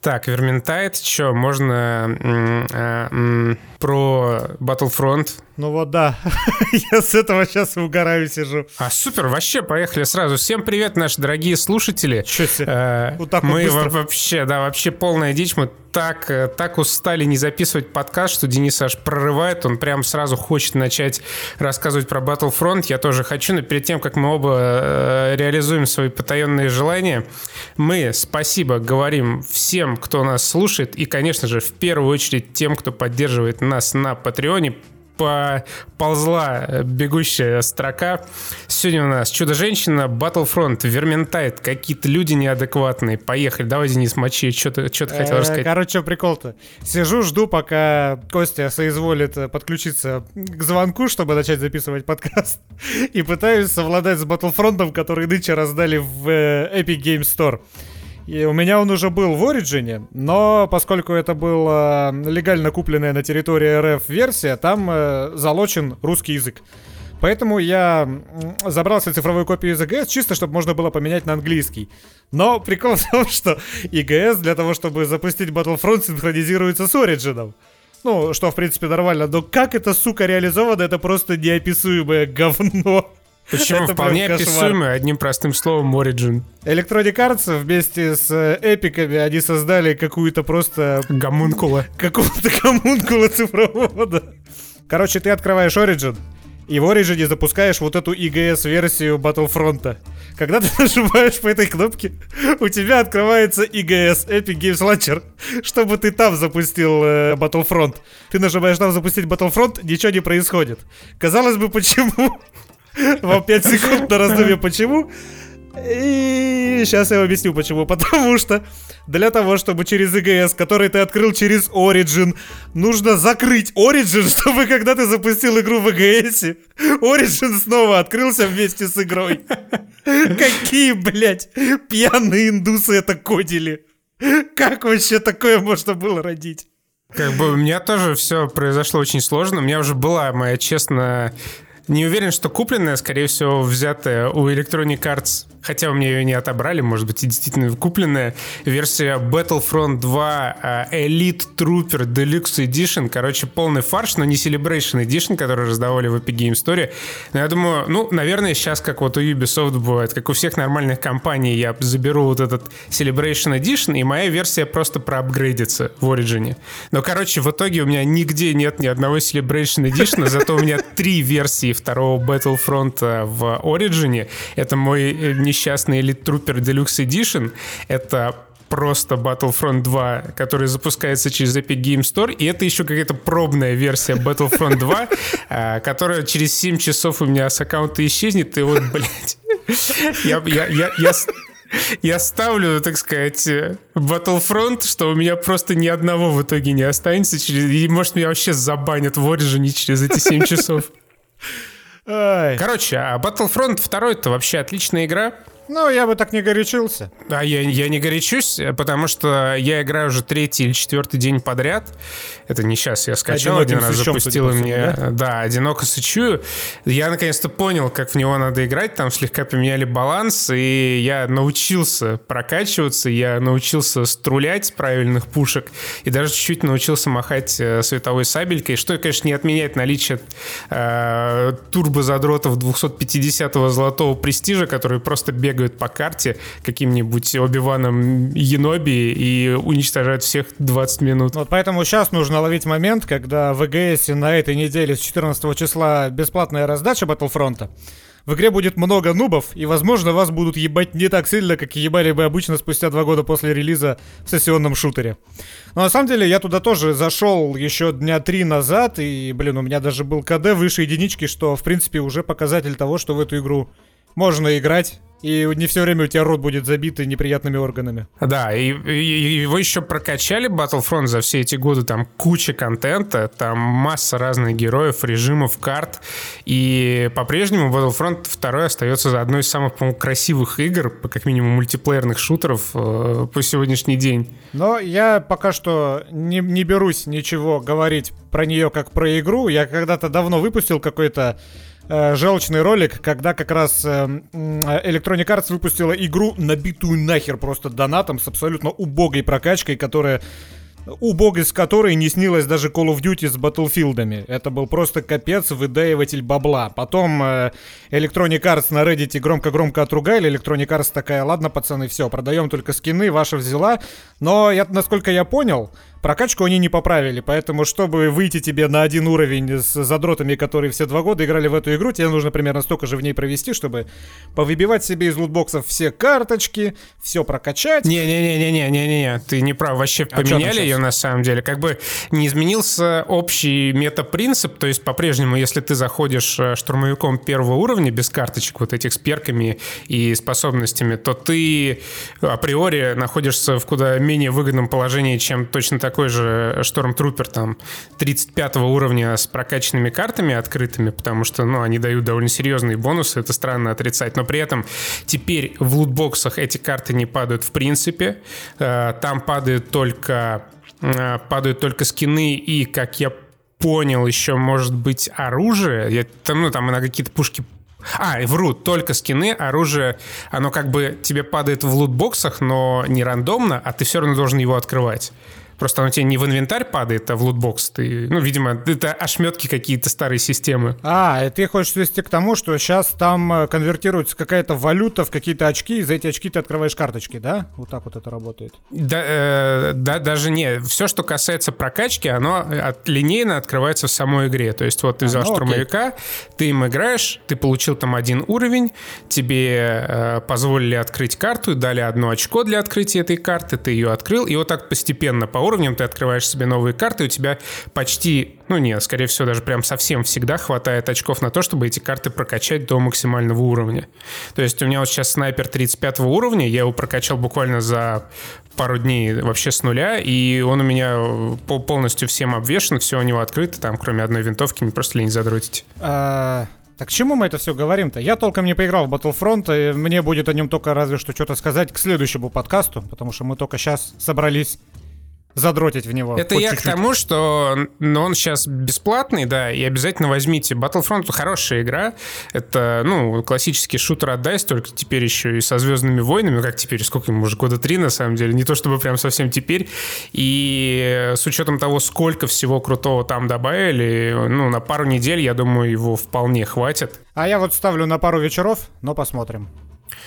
Так, Верментайт, что, можно э, про Battlefront? Ну вот да, я с этого сейчас угораю сижу. А супер, вообще, поехали сразу. Всем привет, наши дорогие слушатели. Че себе? Э, вот так мы вообще, да, вообще полная дичь. Мы так, э, так устали не записывать подкаст, что Денис аж прорывает. Он прям сразу хочет начать рассказывать про Battlefront. Я тоже хочу, но перед тем, как мы оба э, реализуем свои потаенные желания, мы спасибо говорим всем, кто нас слушает, и, конечно же, в первую очередь тем, кто поддерживает нас на Патреоне поползла бегущая строка. Сегодня у нас Чудо-женщина, Battlefront, Верментайт, какие-то люди неадекватные. Поехали, давай, Денис, мочи, что ты, что ты хотел э, рассказать? Короче, прикол-то. Сижу, жду, пока Костя соизволит э, подключиться к звонку, чтобы начать записывать подкаст. И пытаюсь совладать с Battlefront, который нынче раздали в э, Epic Game Store. И у меня он уже был в Origin, но поскольку это была легально купленная на территории РФ версия, там э, залочен русский язык. Поэтому я забрал себе цифровую копию из EGS, чисто чтобы можно было поменять на английский. Но прикол в том, что EGS для того, чтобы запустить Battlefront, синхронизируется с Origin. Ну, что, в принципе, нормально. Но как это, сука, реализовано, это просто неописуемое говно. Почему Это вполне описуемый одним простым словом Origin. Electronic Arts вместе с э, эпиками они создали какую-то просто... Гомункула. Какого-то гомункула цифрового, да. Короче, ты открываешь Origin, и в Origin запускаешь вот эту IGS-версию Battlefront. Когда ты нажимаешь по этой кнопке, у тебя открывается IGS, Epic Games Launcher, чтобы ты там запустил э, Battlefront. Ты нажимаешь там запустить Battlefront, ничего не происходит. Казалось бы, почему? Вам 5 секунд на раздумье, почему? И сейчас я объясню почему. Потому что для того, чтобы через EGS, который ты открыл через Origin, нужно закрыть Origin, чтобы когда ты запустил игру в EGS, Origin снова открылся вместе с игрой. Какие, блядь, пьяные индусы это кодили. Как вообще такое можно было родить? Как бы у меня тоже все произошло очень сложно. У меня уже была моя честная не уверен, что купленная, скорее всего, взятая у Electronic Arts хотя у меня ее не отобрали, может быть, и действительно купленная версия Battlefront 2 э, Elite Trooper Deluxe Edition. Короче, полный фарш, но не Celebration Edition, который раздавали в Epic Game Store. Но я думаю, ну, наверное, сейчас, как вот у Ubisoft бывает, как у всех нормальных компаний, я заберу вот этот Celebration Edition, и моя версия просто проапгрейдится в Origin. Но, короче, в итоге у меня нигде нет ни одного Celebration Edition, зато у меня три версии второго Battlefront в Origin. Это мой э, несчастный Elite Trooper Deluxe Edition. Это просто Battlefront 2, который запускается через Epic Game Store, и это еще какая-то пробная версия Battlefront 2, а, которая через 7 часов у меня с аккаунта исчезнет, и вот, блядь, я, я, я, я, ставлю, так сказать, Battlefront, что у меня просто ни одного в итоге не останется, через, и может меня вообще забанят в Origin через эти 7 часов. Короче, а Battlefront 2 это вообще отличная игра. Ну, я бы так не горячился. А я, я не горячусь, потому что я играю уже третий или четвертый день подряд. Это не сейчас, я скачал Одиноким один раз, запустил и мне... Да? да, одиноко сычую. Я наконец-то понял, как в него надо играть. Там слегка поменяли баланс, и я научился прокачиваться, я научился струлять правильных пушек, и даже чуть-чуть научился махать э, световой сабелькой, что, конечно, не отменяет наличие э, турбозадротов 250-го золотого престижа, которые просто бегают бегают по карте каким-нибудь Оби-Ваном Еноби и уничтожают всех 20 минут. Вот поэтому сейчас нужно ловить момент, когда в ЭГС на этой неделе с 14 числа бесплатная раздача Батлфронта. В игре будет много нубов, и, возможно, вас будут ебать не так сильно, как ебали бы обычно спустя два года после релиза в сессионном шутере. Но на самом деле я туда тоже зашел еще дня три назад, и, блин, у меня даже был КД выше единички, что, в принципе, уже показатель того, что в эту игру можно играть, и не все время у тебя рот будет забитый неприятными органами. Да, и, и его еще прокачали Battlefront за все эти годы. Там куча контента, там масса разных героев, режимов, карт. И по-прежнему Battlefront 2 остается одной из самых, по-моему, красивых игр, как минимум мультиплеерных шутеров э, по сегодняшний день. Но я пока что не, не берусь ничего говорить про нее как про игру. Я когда-то давно выпустил какой-то э, желчный ролик, когда как раз э, Electronic Arts выпустила игру, набитую нахер просто донатом, с абсолютно убогой прокачкой, которая убогость которой не снилась даже Call of Duty с Батлфилдами. Это был просто капец, выдаиватель бабла. Потом э, Electronic Arts на Reddit громко-громко отругали. Electronic Arts такая, ладно, пацаны, все, продаем только скины, ваша взяла. Но, я, насколько я понял, Прокачку они не поправили, поэтому, чтобы выйти тебе на один уровень с задротами, которые все два года играли в эту игру, тебе нужно примерно столько же в ней провести, чтобы повыбивать себе из лутбоксов все карточки, все прокачать. Не-не-не-не-не-не-не, ты не прав, вообще а поменяли ее на самом деле. Как бы не изменился общий метапринцип, то есть по-прежнему, если ты заходишь э, штурмовиком первого уровня без карточек вот этих с перками и способностями, то ты априори находишься в куда менее выгодном положении, чем точно так такой же Штормтрупер там 35 уровня с прокачанными картами открытыми, потому что, ну, они дают довольно серьезные бонусы, это странно отрицать, но при этом теперь в лутбоксах эти карты не падают в принципе, э, там падают только, э, падают только скины и, как я понял, еще может быть оружие, я, там, ну, там на какие-то пушки а, вру, только скины, оружие, оно как бы тебе падает в лутбоксах, но не рандомно, а ты все равно должен его открывать. Просто оно тебе не в инвентарь падает, а в лутбокс. Ты, ну, видимо, это ошметки какие-то старой системы. А, и ты хочешь свести к тому, что сейчас там э, конвертируется какая-то валюта в какие-то очки, и за эти очки ты открываешь карточки, да? Вот так вот это работает. Да, э, да даже не. Все, что касается прокачки, оно от, линейно открывается в самой игре. То есть вот ты взял а, ну, штурмовика, окей. ты им играешь, ты получил там один уровень, тебе э, позволили открыть карту, дали одно очко для открытия этой карты, ты ее открыл, и вот так постепенно по уровням, ты открываешь себе новые карты, у тебя почти, ну нет, скорее всего, даже прям совсем всегда хватает очков на то, чтобы эти карты прокачать до максимального уровня. То есть у меня вот сейчас снайпер 35 уровня, я его прокачал буквально за пару дней вообще с нуля, и он у меня полностью всем обвешен, все у него открыто, там, кроме одной винтовки, не просто лень задротить. А, так чему мы это все говорим-то? Я толком не поиграл в Battlefront, и мне будет о нем только разве что что-то сказать к следующему подкасту, потому что мы только сейчас собрались задротить в него. Это я чуть-чуть. к тому, что ну, он сейчас бесплатный, да, и обязательно возьмите. Battlefront хорошая игра. Это, ну, классический шутер от DICE, только теперь еще и со Звездными войнами, как теперь, сколько ему уже, года три, на самом деле, не то чтобы прям совсем теперь. И с учетом того, сколько всего крутого там добавили, ну, на пару недель, я думаю, его вполне хватит. А я вот ставлю на пару вечеров, но посмотрим.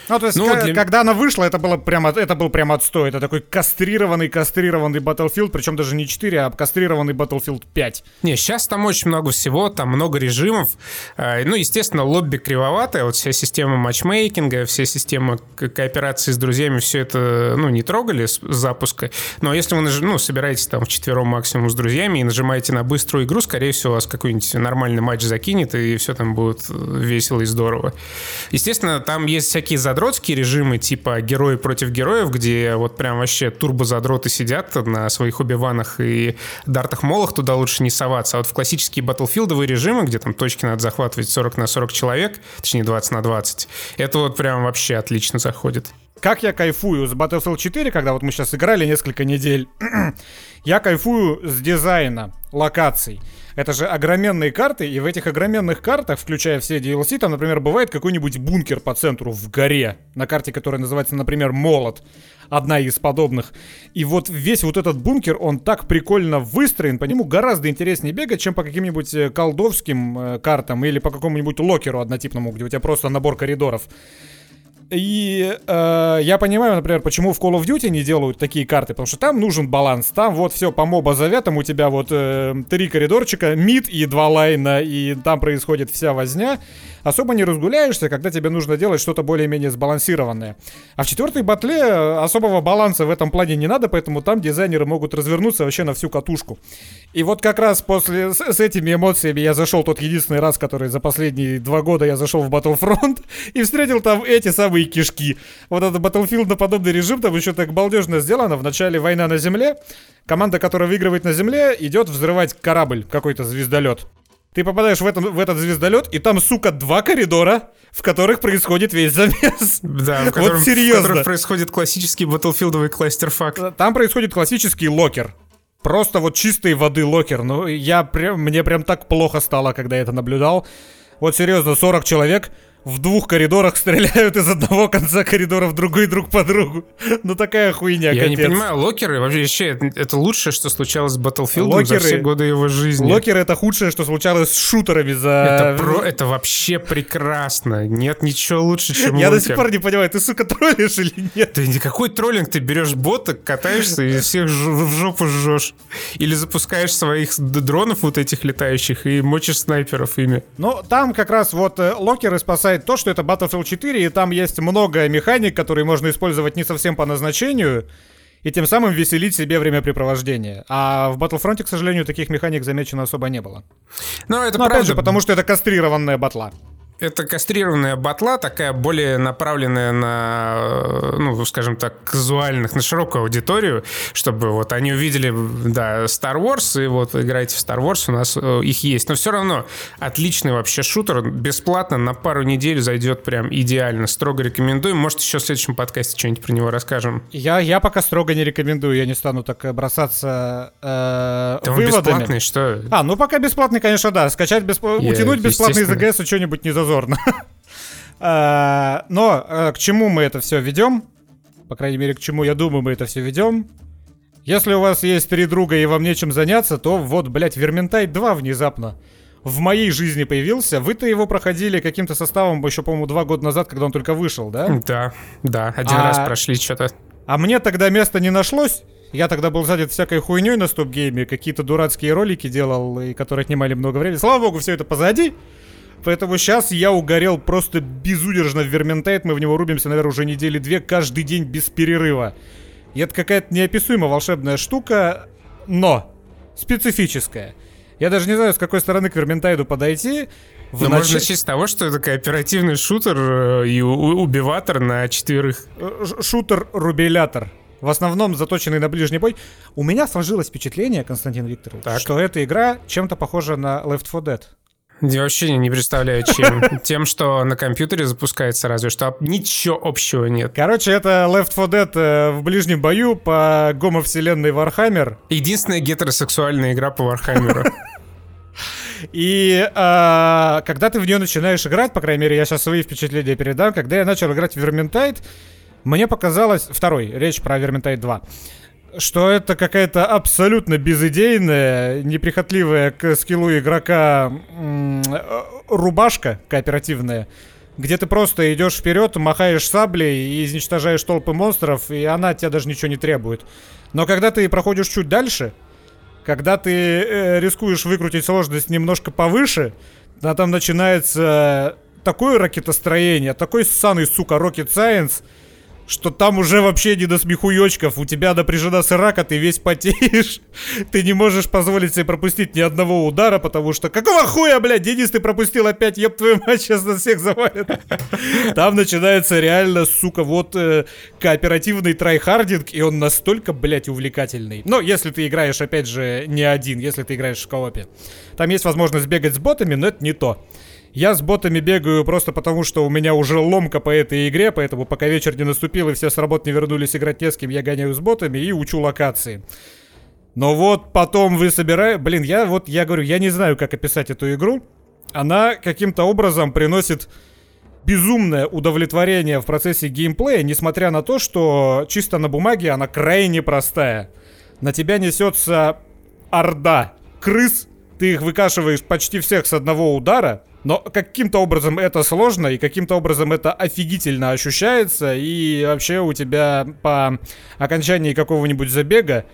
Ну, то есть, ну, к- для... когда она вышла, это было прямо, это был прямо отстой. Это такой кастрированный, кастрированный Battlefield, причем даже не 4, а кастрированный Battlefield 5. Не, сейчас там очень много всего, там много режимов. А, ну, естественно, лобби кривоватая, вот вся система матчмейкинга, вся система кооперации с друзьями, все это, ну, не трогали с запуска. Но если вы, ну, собираетесь там в четвером максимум с друзьями и нажимаете на быструю игру, скорее всего, вас какой-нибудь нормальный матч закинет, и все там будет весело и здорово. Естественно, там есть всякие задротские режимы, типа герои против героев, где вот прям вообще турбо-задроты сидят на своих убиванах и дартах-молах, туда лучше не соваться. А вот в классические батлфилдовые режимы, где там точки надо захватывать 40 на 40 человек, точнее 20 на 20, это вот прям вообще отлично заходит. Как я кайфую с Battlefield 4, когда вот мы сейчас играли несколько недель, я кайфую с дизайна локаций. Это же огроменные карты, и в этих огроменных картах, включая все DLC, там, например, бывает какой-нибудь бункер по центру в горе, на карте, которая называется, например, Молот, одна из подобных. И вот весь вот этот бункер, он так прикольно выстроен, по нему гораздо интереснее бегать, чем по каким-нибудь э, колдовским э, картам или по какому-нибудь локеру однотипному, где у тебя просто набор коридоров. И э, я понимаю, например, почему в Call of Duty не делают такие карты, потому что там нужен баланс. Там вот все по моба заветам, у тебя вот э, три коридорчика, мид и два лайна, и там происходит вся возня особо не разгуляешься, когда тебе нужно делать что-то более-менее сбалансированное. А в четвертой батле э, особого баланса в этом плане не надо, поэтому там дизайнеры могут развернуться вообще на всю катушку. И вот как раз после с, с этими эмоциями я зашел тот единственный раз, который за последние два года я зашел в Battlefront и встретил там эти самые кишки. Вот этот Battlefield на подобный режим там еще так балдежно сделано. В начале война на земле, команда, которая выигрывает на земле, идет взрывать корабль, какой-то звездолет. Ты попадаешь в, этом, в этот звездолет, и там, сука, два коридора, в которых происходит весь замес. Да, в котором, вот серьезно. в котором происходит классический батлфилдовый clusterfuck. Э, там происходит классический Locker. Просто вот чистой воды Locker. Ну, я прям, мне прям так плохо стало, когда я это наблюдал. Вот серьезно, 40 человек в двух коридорах стреляют из одного конца коридора в другой друг по другу. Ну такая хуйня, Я капец. не понимаю, локеры вообще это, это лучшее, что случалось с Battlefield за Локеры- все годы его жизни. Локеры это худшее, что случалось с шутерами за... Это, про, это вообще прекрасно. Нет ничего лучше, чем Я до сих пор не понимаю, ты, сука, троллишь или нет? Да никакой троллинг, ты берешь бота, катаешься и всех в жопу жжешь. Или запускаешь своих дронов вот этих летающих и мочишь снайперов ими. Ну, там как раз вот э, локеры спасает то, что это Battlefield 4, и там есть много механик, которые можно использовать не совсем по назначению, и тем самым веселить себе времяпрепровождение. А в Battlefront, к сожалению, таких механик замечено особо не было. Но это Ну, опять правда, же, потому что это кастрированная батла. Это кастрированная батла, такая более направленная на, ну, скажем так, казуальных, на широкую аудиторию, чтобы вот они увидели, да, Star Wars, и вот вы играете в Star Wars, у нас э, их есть. Но все равно отличный вообще шутер, бесплатно на пару недель зайдет прям идеально. Строго рекомендуем. Может, еще в следующем подкасте что-нибудь про него расскажем. Я, я пока строго не рекомендую, я не стану так э, бросаться э, Да он выводами. бесплатный, что? А, ну пока бесплатный, конечно, да. Скачать бесплатно, утянуть бесплатно из. АГС что-нибудь не зазорно. А, Но э, к чему мы это все ведем? По крайней мере, к чему я думаю, мы это все ведем. Если у вас есть три друга и вам нечем заняться, то вот, блядь, Vermintide 2 внезапно в моей жизни появился. Вы-то его проходили каким-то составом еще, по-моему, два года назад, когда он только вышел, да? Да, да, один А- раз прошли что-то. А мне тогда места не нашлось. Я тогда был занят всякой хуйней на StopGame е, какие-то дурацкие ролики делал, и которые отнимали много времени. Слава богу, все это позади. Поэтому сейчас я угорел просто безудержно в Vermintide. Мы в него рубимся, наверное, уже недели две, каждый день без перерыва. И это какая-то неописуемо волшебная штука, но специфическая. Я даже не знаю, с какой стороны к Верментайду подойти. В Но нач- можно начать с того, что это кооперативный шутер э, и убиватор на четверых. Э, шутер-рубелятор. В основном заточенный на ближний бой. У меня сложилось впечатление, Константин Викторович, Так. что эта игра чем-то похожа на Left 4 Dead. Я вообще не представляю, чем. Тем, что на компьютере запускается разве что. а Ничего общего нет. Короче, это Left 4 Dead э, в ближнем бою по гомовселенной Warhammer. Единственная гетеросексуальная игра по Warhammer у. И а, когда ты в нее начинаешь играть, по крайней мере, я сейчас свои впечатления передам, когда я начал играть в Vermintide, мне показалось, второй, речь про Vermintide 2, что это какая-то абсолютно безыдейная, неприхотливая к скиллу игрока э, рубашка кооперативная, где ты просто идешь вперед, махаешь саблей и изничтожаешь толпы монстров, и она от тебя даже ничего не требует. Но когда ты проходишь чуть дальше, когда ты э, рискуешь выкрутить сложность немножко повыше, а там начинается такое ракетостроение, такой ссаный, сука, rocket science, что там уже вообще не до смехуёчков. У тебя напряжена сырака, ты весь потеешь. Ты не можешь позволить себе пропустить ни одного удара, потому что... Какого хуя, блядь, Денис, ты пропустил опять, еб твою мать, сейчас нас всех завалят. Там начинается реально, сука, вот э, кооперативный tryharding, и он настолько, блядь, увлекательный. Но если ты играешь, опять же, не один, если ты играешь в коопе. Там есть возможность бегать с ботами, но это не то. Я с ботами бегаю просто потому, что у меня уже ломка по этой игре, поэтому пока вечер не наступил и все с работы не вернулись играть не с кем, я гоняю с ботами и учу локации. Но вот потом вы собираете... Блин, я вот, я говорю, я не знаю, как описать эту игру. Она каким-то образом приносит безумное удовлетворение в процессе геймплея, несмотря на то, что чисто на бумаге она крайне простая. На тебя несется орда крыс, ты их выкашиваешь почти всех с одного удара, но каким-то образом это сложно, и каким-то образом это офигительно ощущается, и вообще у тебя по окончании какого-нибудь забега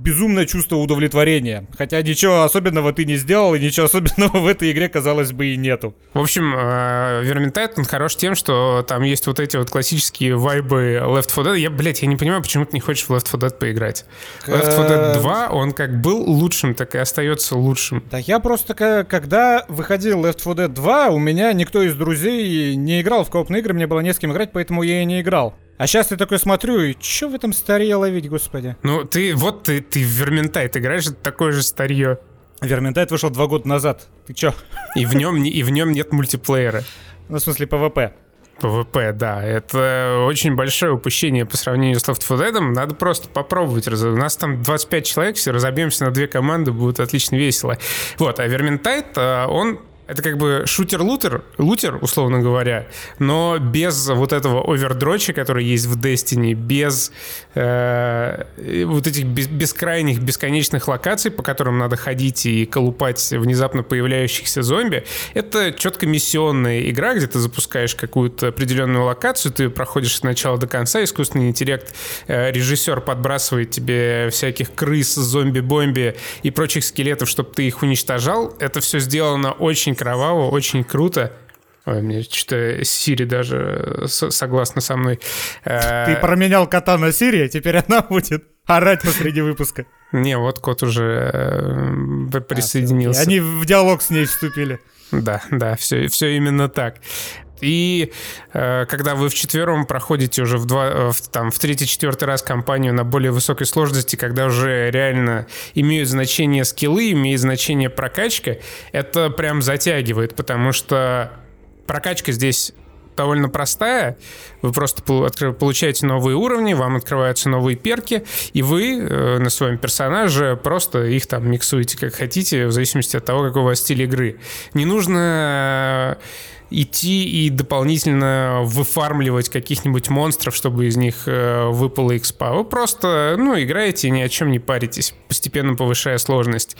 безумное чувство удовлетворения. Хотя ничего особенного ты не сделал, и ничего особенного в этой игре, казалось бы, и нету. В общем, э, Vermintide, он хорош тем, что там есть вот эти вот классические вайбы Left 4 Dead. Я, блядь, я не понимаю, почему ты не хочешь в Left 4 Dead поиграть. Left 4 Dead 2, он как был лучшим, так и остается лучшим. Да я просто, когда выходил Left 4 Dead 2, у меня никто из друзей не играл в коопные игры, мне было не с кем играть, поэтому я и не играл. А сейчас я такой смотрю, и чё в этом старье ловить, господи? Ну, ты, вот ты, ты в Vermintide играешь, это такое же старье. Vermintide вышел два года назад. Ты чё? И в нем, и в нем нет мультиплеера. Ну, в смысле, PvP. PvP, да. Это очень большое упущение по сравнению с Left 4 Dead. Надо просто попробовать. У нас там 25 человек, все разобьемся на две команды, будет отлично весело. Вот, а Vermintide, э, он Это как бы шутер-лутер, лутер, условно говоря, но без вот этого овердроча, который есть в Destiny, без э, вот этих бескрайних, бесконечных локаций, по которым надо ходить и колупать внезапно появляющихся зомби. Это четко миссионная игра, где ты запускаешь какую-то определенную локацию, ты проходишь с начала до конца, искусственный интеллект, э, режиссер подбрасывает тебе всяких крыс, зомби-бомби и прочих скелетов, чтобы ты их уничтожал. Это все сделано очень кроваво, очень круто. Ой, мне что-то Сири даже согласна со мной. Э, Ты променял кота на Сири, а теперь она будет орать посреди выпуска. Не, вот кот уже э, присоединился. Они в диалог с ней вступили. Да, да, все, все именно так. И э, когда вы вчетвером проходите уже в, два, в, там, в третий-четвертый раз кампанию на более высокой сложности, когда уже реально имеют значение скиллы, имеет значение прокачка, это прям затягивает, потому что прокачка здесь довольно простая. Вы просто получаете новые уровни, вам открываются новые перки, и вы э, на своем персонаже просто их там миксуете как хотите, в зависимости от того, какой у вас стиль игры. Не нужно идти и дополнительно выфармливать каких-нибудь монстров, чтобы из них э, выпало экспа. Вы просто, ну, играете и ни о чем не паритесь, постепенно повышая сложность.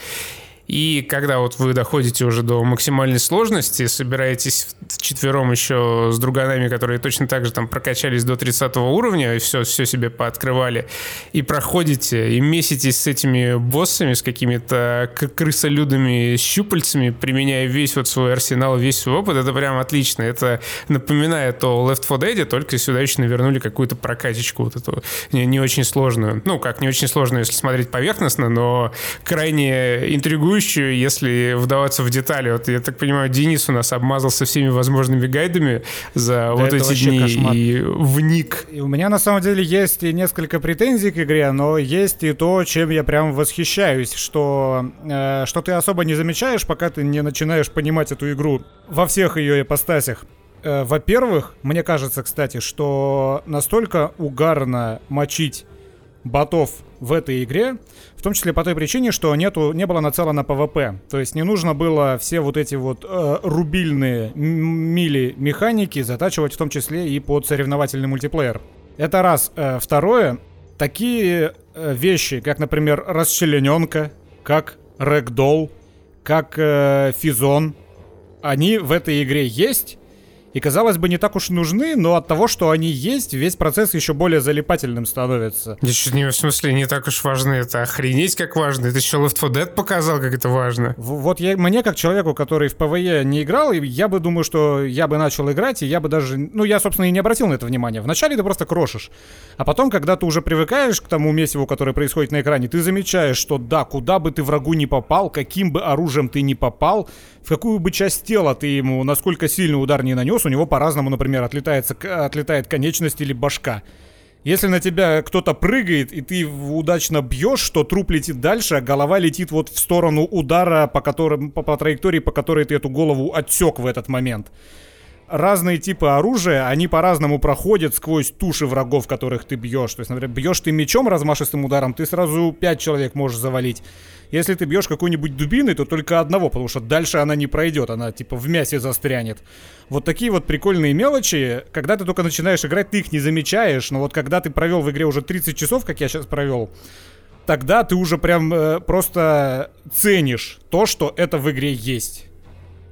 И когда вот вы доходите уже до максимальной сложности, собираетесь четвером еще с друганами, которые точно так же там прокачались до 30 уровня и все, все себе пооткрывали, и проходите, и меситесь с этими боссами, с какими-то крысолюдами щупальцами, применяя весь вот свой арсенал, весь свой опыт, это прям отлично. Это напоминает о Left 4 Dead, только сюда еще навернули какую-то прокачечку вот эту не, не очень сложную. Ну, как не очень сложную, если смотреть поверхностно, но крайне интригующую интригующую, если вдаваться в детали. Вот я так понимаю, Денис у нас обмазался всеми возможными гайдами за да вот эти дни кошмар. и вник. И у меня на самом деле есть и несколько претензий к игре, но есть и то, чем я прям восхищаюсь, что, э, что ты особо не замечаешь, пока ты не начинаешь понимать эту игру во всех ее ипостасях. Э, во-первых, мне кажется, кстати, что настолько угарно мочить ботов в этой игре, в том числе по той причине, что нету, не было нацелено PvP. То есть не нужно было все вот эти вот э, рубильные melee механики затачивать в том числе и под соревновательный мультиплеер. Это раз. Э, второе, такие э, вещи, как, например, расчлененка, как ragdoll, как э, физон, они в этой игре есть, и, казалось бы, не так уж нужны, но от того, что они есть, весь процесс еще более залипательным становится. Ничего не в смысле не так уж важны, это охренеть как важно. Это еще Left 4 Dead показал, как это важно. В- вот я, мне, как человеку, который в PvE не играл, я бы думаю, что я бы начал играть, и я бы даже... Ну, я, собственно, и не обратил на это внимания. Вначале ты просто крошишь. А потом, когда ты уже привыкаешь к тому месиву, которое происходит на экране, ты замечаешь, что да, куда бы ты врагу не попал, каким бы оружием ты не попал, в какую бы часть тела ты ему, насколько сильный удар не нанес, у него по-разному, например, отлетается, отлетает конечность или башка. Если на тебя кто-то прыгает, и ты удачно бьешь, то труп летит дальше, а голова летит вот в сторону удара, по, которым, по, по траектории, по которой ты эту голову отсек в этот момент. Разные типы оружия, они по-разному проходят сквозь туши врагов, которых ты бьешь. То есть, например, бьешь ты мечом размашистым ударом, ты сразу пять человек можешь завалить. Если ты бьешь какой-нибудь дубиной, то только одного, потому что дальше она не пройдет, она типа в мясе застрянет. Вот такие вот прикольные мелочи, когда ты только начинаешь играть, ты их не замечаешь, но вот когда ты провел в игре уже 30 часов, как я сейчас провел, тогда ты уже прям э, просто ценишь то, что это в игре есть.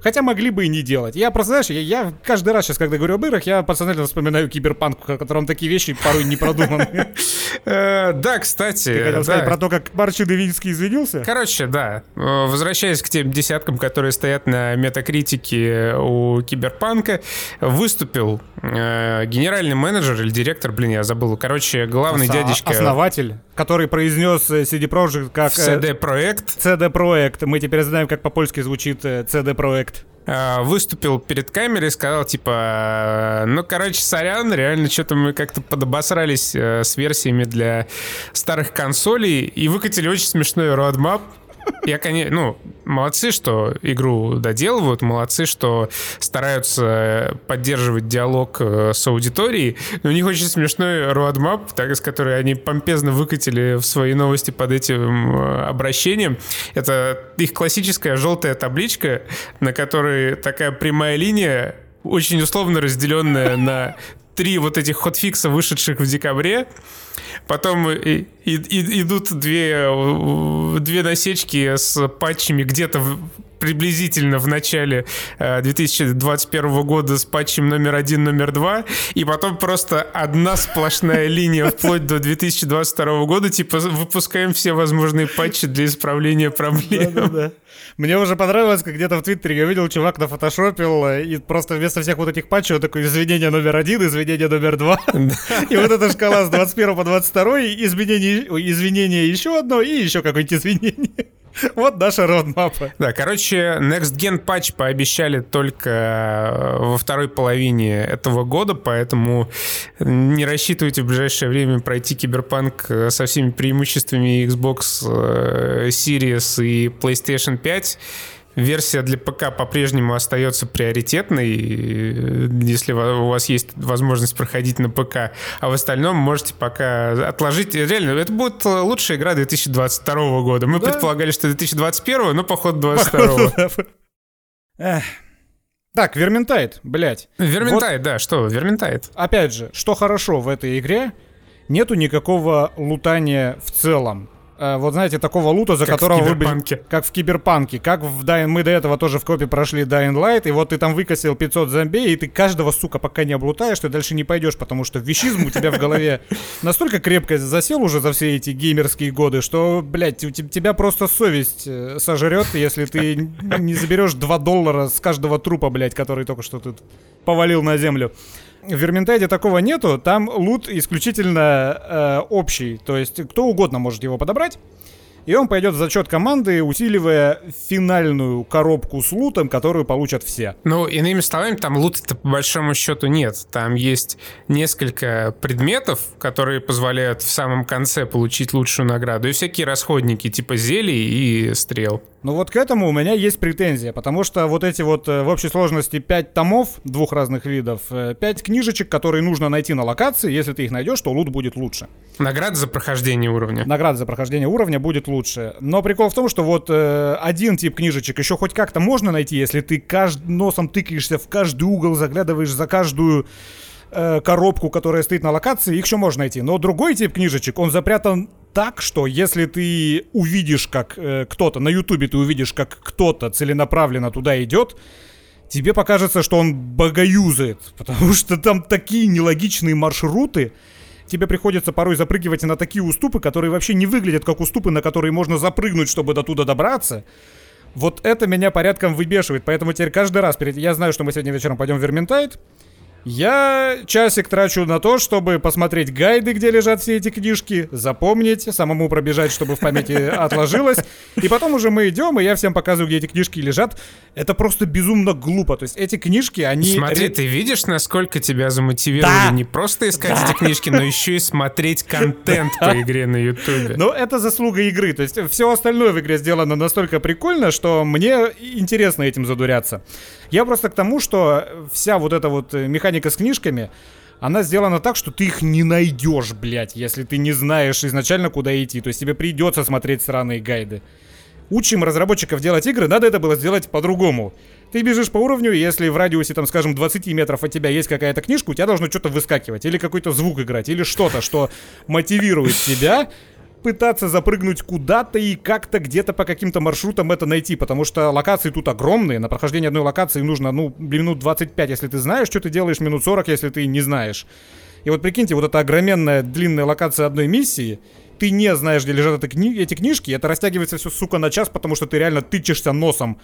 Хотя могли бы и не делать. Я просто, знаешь, я, я каждый раз сейчас, когда говорю об играх, я подсознательно вспоминаю киберпанк, в котором такие вещи порой не продуманы. Э, да, кстати. Ты хотел сказать про то, как Марчин Девинский извинился? Короче, да. Возвращаясь к тем десяткам, которые стоят на метакритике у киберпанка, выступил э, генеральный менеджер или директор, блин, я забыл. Короче, главный дядечка. Основатель, который произнес CD Projekt как... CD-проект. CD-проект. Мы теперь знаем, как по-польски звучит CD-проект проект э, выступил перед камерой и сказал, типа, ну, короче, сорян, реально что-то мы как-то подобосрались э, с версиями для старых консолей и выкатили очень смешной roadmap, Я, конечно, ну, молодцы, что игру доделывают, молодцы, что стараются поддерживать диалог э, с аудиторией. Но у них очень смешной roadmap, так, с которой они помпезно выкатили в свои новости под этим э, обращением. Это их классическая желтая табличка, на которой такая прямая линия очень условно разделенная на три вот этих хотфикса, вышедших в декабре. Потом и, и, идут две, две насечки с патчами где-то приблизительно в начале 2021 э, года с патчем номер один, номер два, и потом просто одна сплошная линия вплоть до 2022 года, типа выпускаем все возможные патчи для исправления проблем. Мне уже понравилось, как где-то в Твиттере я видел, чувак нафотошопил, э, и просто вместо всех вот этих патчей такой извинение номер один, извинение номер два. И вот эта шкала с 21 по 22, изменение, извинение еще одно, и еще какое-нибудь извинение. Вот наша родмапа. Да, короче, Next Gen патч пообещали только э, во второй половине этого года, поэтому не рассчитывайте в ближайшее время пройти Киберпанк э, со всеми преимуществами Xbox э, Series и PlayStation 5 версия для ПК по-прежнему остается приоритетной, если у вас есть возможность проходить на ПК, а в остальном можете пока отложить. Реально, это будет лучшая игра 2022 года. Мы да? предполагали, что 2021, но походу 2022. Так, Vermintide, блядь. Vermintide, вот, да, что, Vermintide. Опять же, что хорошо в этой игре, нету никакого лутания в целом. Э, вот знаете, такого лута, за как которого вы... Как в Киберпанке. Как в Dying... Мы до этого тоже в коопе прошли Dying Light, и вот ты там выкосил 500 зомби, и ты каждого, сука, пока не облутаешь, ты дальше не пойдешь, потому что вещизм у тебя в голове настолько крепко засел уже за все эти геймерские годы, что, блядь, у тебя просто совесть э, сожрет, если ты не заберешь 2 доллара с каждого трупа, блядь, который только что тут повалил на землю. В Верментайде такого нету, там лут исключительно э, общий, то есть кто угодно может его подобрать. И он пойдет в зачет команды, усиливая финальную коробку с лутом, которую получат все. Ну, иными словами, там лута-то по большому счету нет. Там есть несколько предметов, которые позволяют в самом конце получить лучшую награду, и всякие расходники типа зелий и стрел. Ну вот к этому у меня есть претензия, потому что вот эти вот э, в общей сложности 5 томов двух разных видов, 5 э, книжечек, которые нужно найти на локации, если ты их найдешь, то лут будет лучше. Награда за прохождение уровня. Награда за прохождение уровня будет лучше. Но прикол в том, что вот э, один тип книжечек еще хоть как-то можно найти, если ты кажд... носом тыкаешься в каждый угол, заглядываешь за каждую э, коробку, которая стоит на локации, их еще можно найти. Но другой тип книжечек, он запрятан так, что если ты увидишь, как э, кто-то, на ютубе ты увидишь, как кто-то целенаправленно туда идет, тебе покажется, что он богоюзает, потому что там такие нелогичные маршруты, тебе приходится порой запрыгивать на такие уступы, которые вообще не выглядят как уступы, на которые можно запрыгнуть, чтобы до туда добраться. Вот это меня порядком выбешивает, поэтому теперь каждый раз, перед... я знаю, что мы сегодня вечером пойдем в Верментайт, я часик трачу на то, чтобы посмотреть гайды, где лежат все эти книжки, запомнить, самому пробежать, чтобы в памяти отложилось. И потом уже мы идем, и я всем показываю, где эти книжки лежат. Это просто безумно глупо. То есть эти книжки, они... Смотри, ты видишь, насколько тебя замотивировали да. не просто искать да. эти книжки, но еще и смотреть контент по игре на Ютубе. Ну, это заслуга игры. То есть все остальное в игре сделано настолько прикольно, что мне интересно этим задуряться. Я просто к тому, что вся вот эта вот механика с книжками, она сделана так, что ты их не найдешь, блядь, если ты не знаешь изначально, куда идти. То есть тебе придется смотреть сраные гайды. Учим разработчиков делать игры, надо это было сделать по-другому. Ты бежишь по уровню, если в радиусе, там, скажем, 20 метров от тебя есть какая-то книжка, у тебя должно что-то выскакивать, или какой-то звук играть, или что-то, что мотивирует тебя пытаться запрыгнуть куда-то и как-то где-то по каким-то маршрутам это найти, потому что локации тут огромные, на прохождение одной локации нужно, ну, минут 25, если ты знаешь, что ты делаешь, минут 40, если ты не знаешь. И вот прикиньте, вот эта огроменная длинная локация одной миссии, ты не знаешь, где лежат эти, кни- эти книжки, это растягивается все, сука, на час, потому что ты реально тычешься носом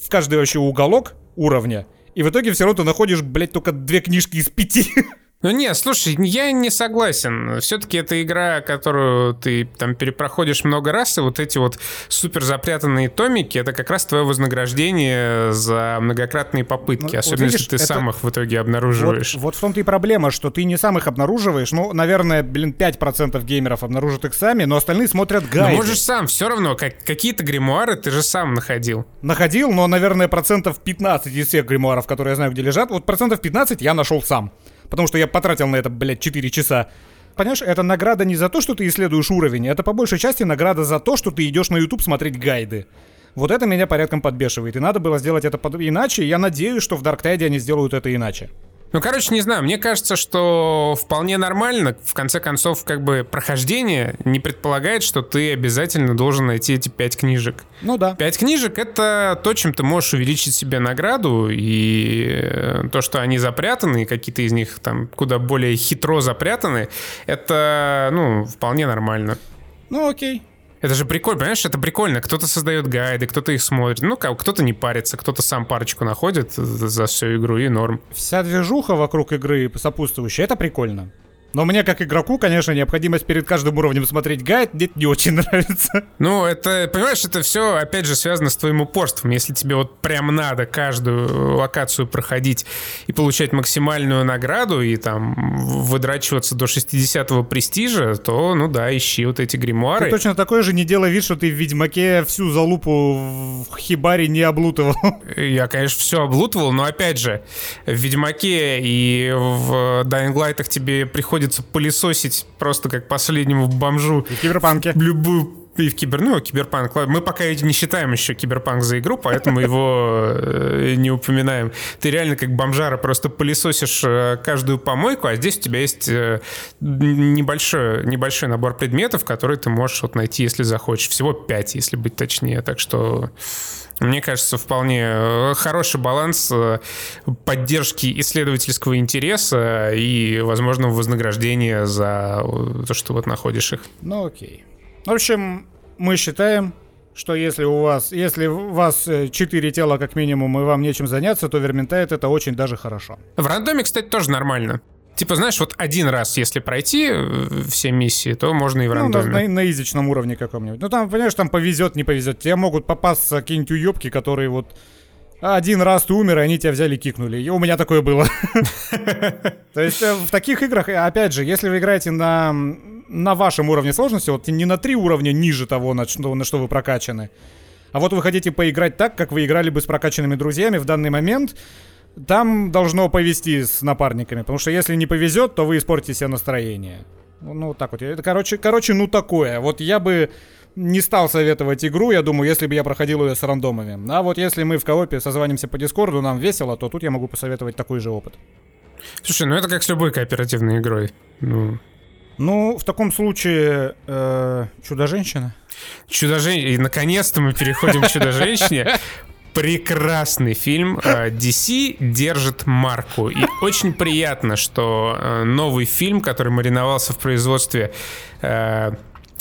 в каждый вообще уголок уровня, и в итоге все равно ты находишь, блядь, только две книжки из пяти. Ну не, слушай, я не согласен. Все-таки это игра, которую ты там перепроходишь много раз, и вот эти вот супер запрятанные томики, это как раз твое вознаграждение за многократные попытки, ну, особенно вот видишь, если ты это... сам их в итоге обнаруживаешь. Вот, вот в том-то и проблема, что ты не сам их обнаруживаешь. Ну, наверное, блин, 5% геймеров обнаружат их сами, но остальные смотрят гайды. Ну, можешь сам, все равно, как, какие-то гримуары ты же сам находил. Находил, но, наверное, процентов 15 из всех гримуаров, которые я знаю, где лежат, вот процентов 15 я нашел сам потому что я потратил на это, блядь, 4 часа. Понимаешь, это награда не за то, что ты исследуешь уровень, это по большей части награда за то, что ты идешь на YouTube смотреть гайды. Вот это меня порядком подбешивает, и надо было сделать это под... иначе, я надеюсь, что в Dark Tide они сделают это иначе. Ну, короче, не знаю, мне кажется, что вполне нормально. В конце концов, как бы прохождение не предполагает, что ты обязательно должен найти эти пять книжек. Ну да. Пять книжек — это то, чем ты можешь увеличить себе награду, и э, то, что они запрятаны, какие-то из них там куда более хитро запрятаны, это, ну, вполне нормально. Ну, окей. Это же прикольно, понимаешь, это прикольно. Кто-то создает гайды, кто-то их смотрит. Ну, кто-то не парится, кто-то сам парочку находит за всю игру и норм. Вся движуха вокруг игры сопутствующая, это прикольно. Но мне, как игроку, конечно, необходимость перед каждым уровнем смотреть гайд мне не очень нравится. Ну, это, понимаешь, это все, опять же, связано с твоим упорством. Если тебе вот прям надо каждую локацию проходить и получать максимальную награду и там выдрачиваться до 60-го престижа, то, ну да, ищи вот эти гримуары. Ты точно такой же не делай вид, что ты в Ведьмаке всю залупу в Хибаре не облутывал. Я, конечно, все облутывал, но, опять же, в Ведьмаке и в Dying Light тебе приходит приходится пылесосить просто как последнему бомжу. И в киберпанке. Любую и в кибер, ну, киберпанк. Мы пока не считаем еще киберпанк за игру, поэтому его э, не упоминаем. Ты реально как бомжара просто пылесосишь э, каждую помойку, а здесь у тебя есть э, небольшой, небольшой набор предметов, которые ты можешь вот найти, если захочешь. Всего пять, если быть точнее. Так что мне кажется, вполне хороший баланс поддержки исследовательского интереса и возможного вознаграждения за то, что вот находишь их. Ну окей. В общем, мы считаем, что если у вас, если у вас четыре тела как минимум и вам нечем заняться, то Верментайт это очень даже хорошо. В рандоме, кстати, тоже нормально. Типа, знаешь, вот один раз, если пройти э, все миссии, то можно и в рандоме. Ну, на, на изичном уровне каком-нибудь. Ну, там, понимаешь, там повезет, не повезет. Тебе могут попасться какие-нибудь уебки, которые вот один раз ты умер, и они тебя взяли и кикнули. И у меня такое было. То есть э, в таких играх, опять же, если вы играете на, на вашем уровне сложности, вот не на три уровня ниже того, на что, на что вы прокачаны, а вот вы хотите поиграть так, как вы играли бы с прокачанными друзьями в данный момент, там должно повезти с напарниками, потому что если не повезет, то вы испортите себе настроение. Ну, ну так вот. Это, короче, короче, ну такое. Вот я бы не стал советовать игру, я думаю, если бы я проходил ее с рандомами. А вот если мы в коопе созванимся по Дискорду, нам весело, то тут я могу посоветовать такой же опыт. Слушай, ну это как с любой кооперативной игрой. Ну, ну, в таком случае э, Чудо-женщина. Чудо-женщина. И наконец-то мы переходим к Чудо-женщине прекрасный фильм. Э, DC держит марку. И очень приятно, что э, новый фильм, который мариновался в производстве э,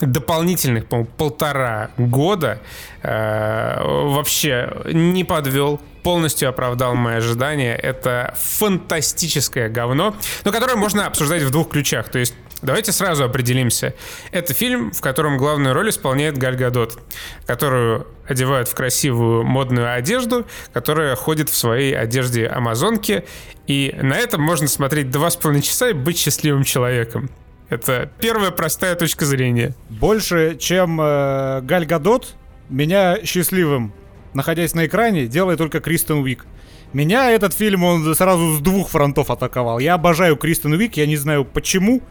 дополнительных, по полтора года, вообще не подвел, полностью оправдал мои ожидания. Это фантастическое говно, но которое можно обсуждать в двух ключах. То есть Давайте сразу определимся. Это фильм, в котором главную роль исполняет Галь Гадот, которую одевают в красивую модную одежду, которая ходит в своей одежде амазонки. И на этом можно смотреть два с половиной часа и быть счастливым человеком. Это первая простая точка зрения. Больше, чем э, Галь Гадот, меня счастливым, находясь на экране, делает только Кристен Уик. Меня этот фильм, он сразу с двух фронтов атаковал. Я обожаю Кристен Уик, я не знаю почему.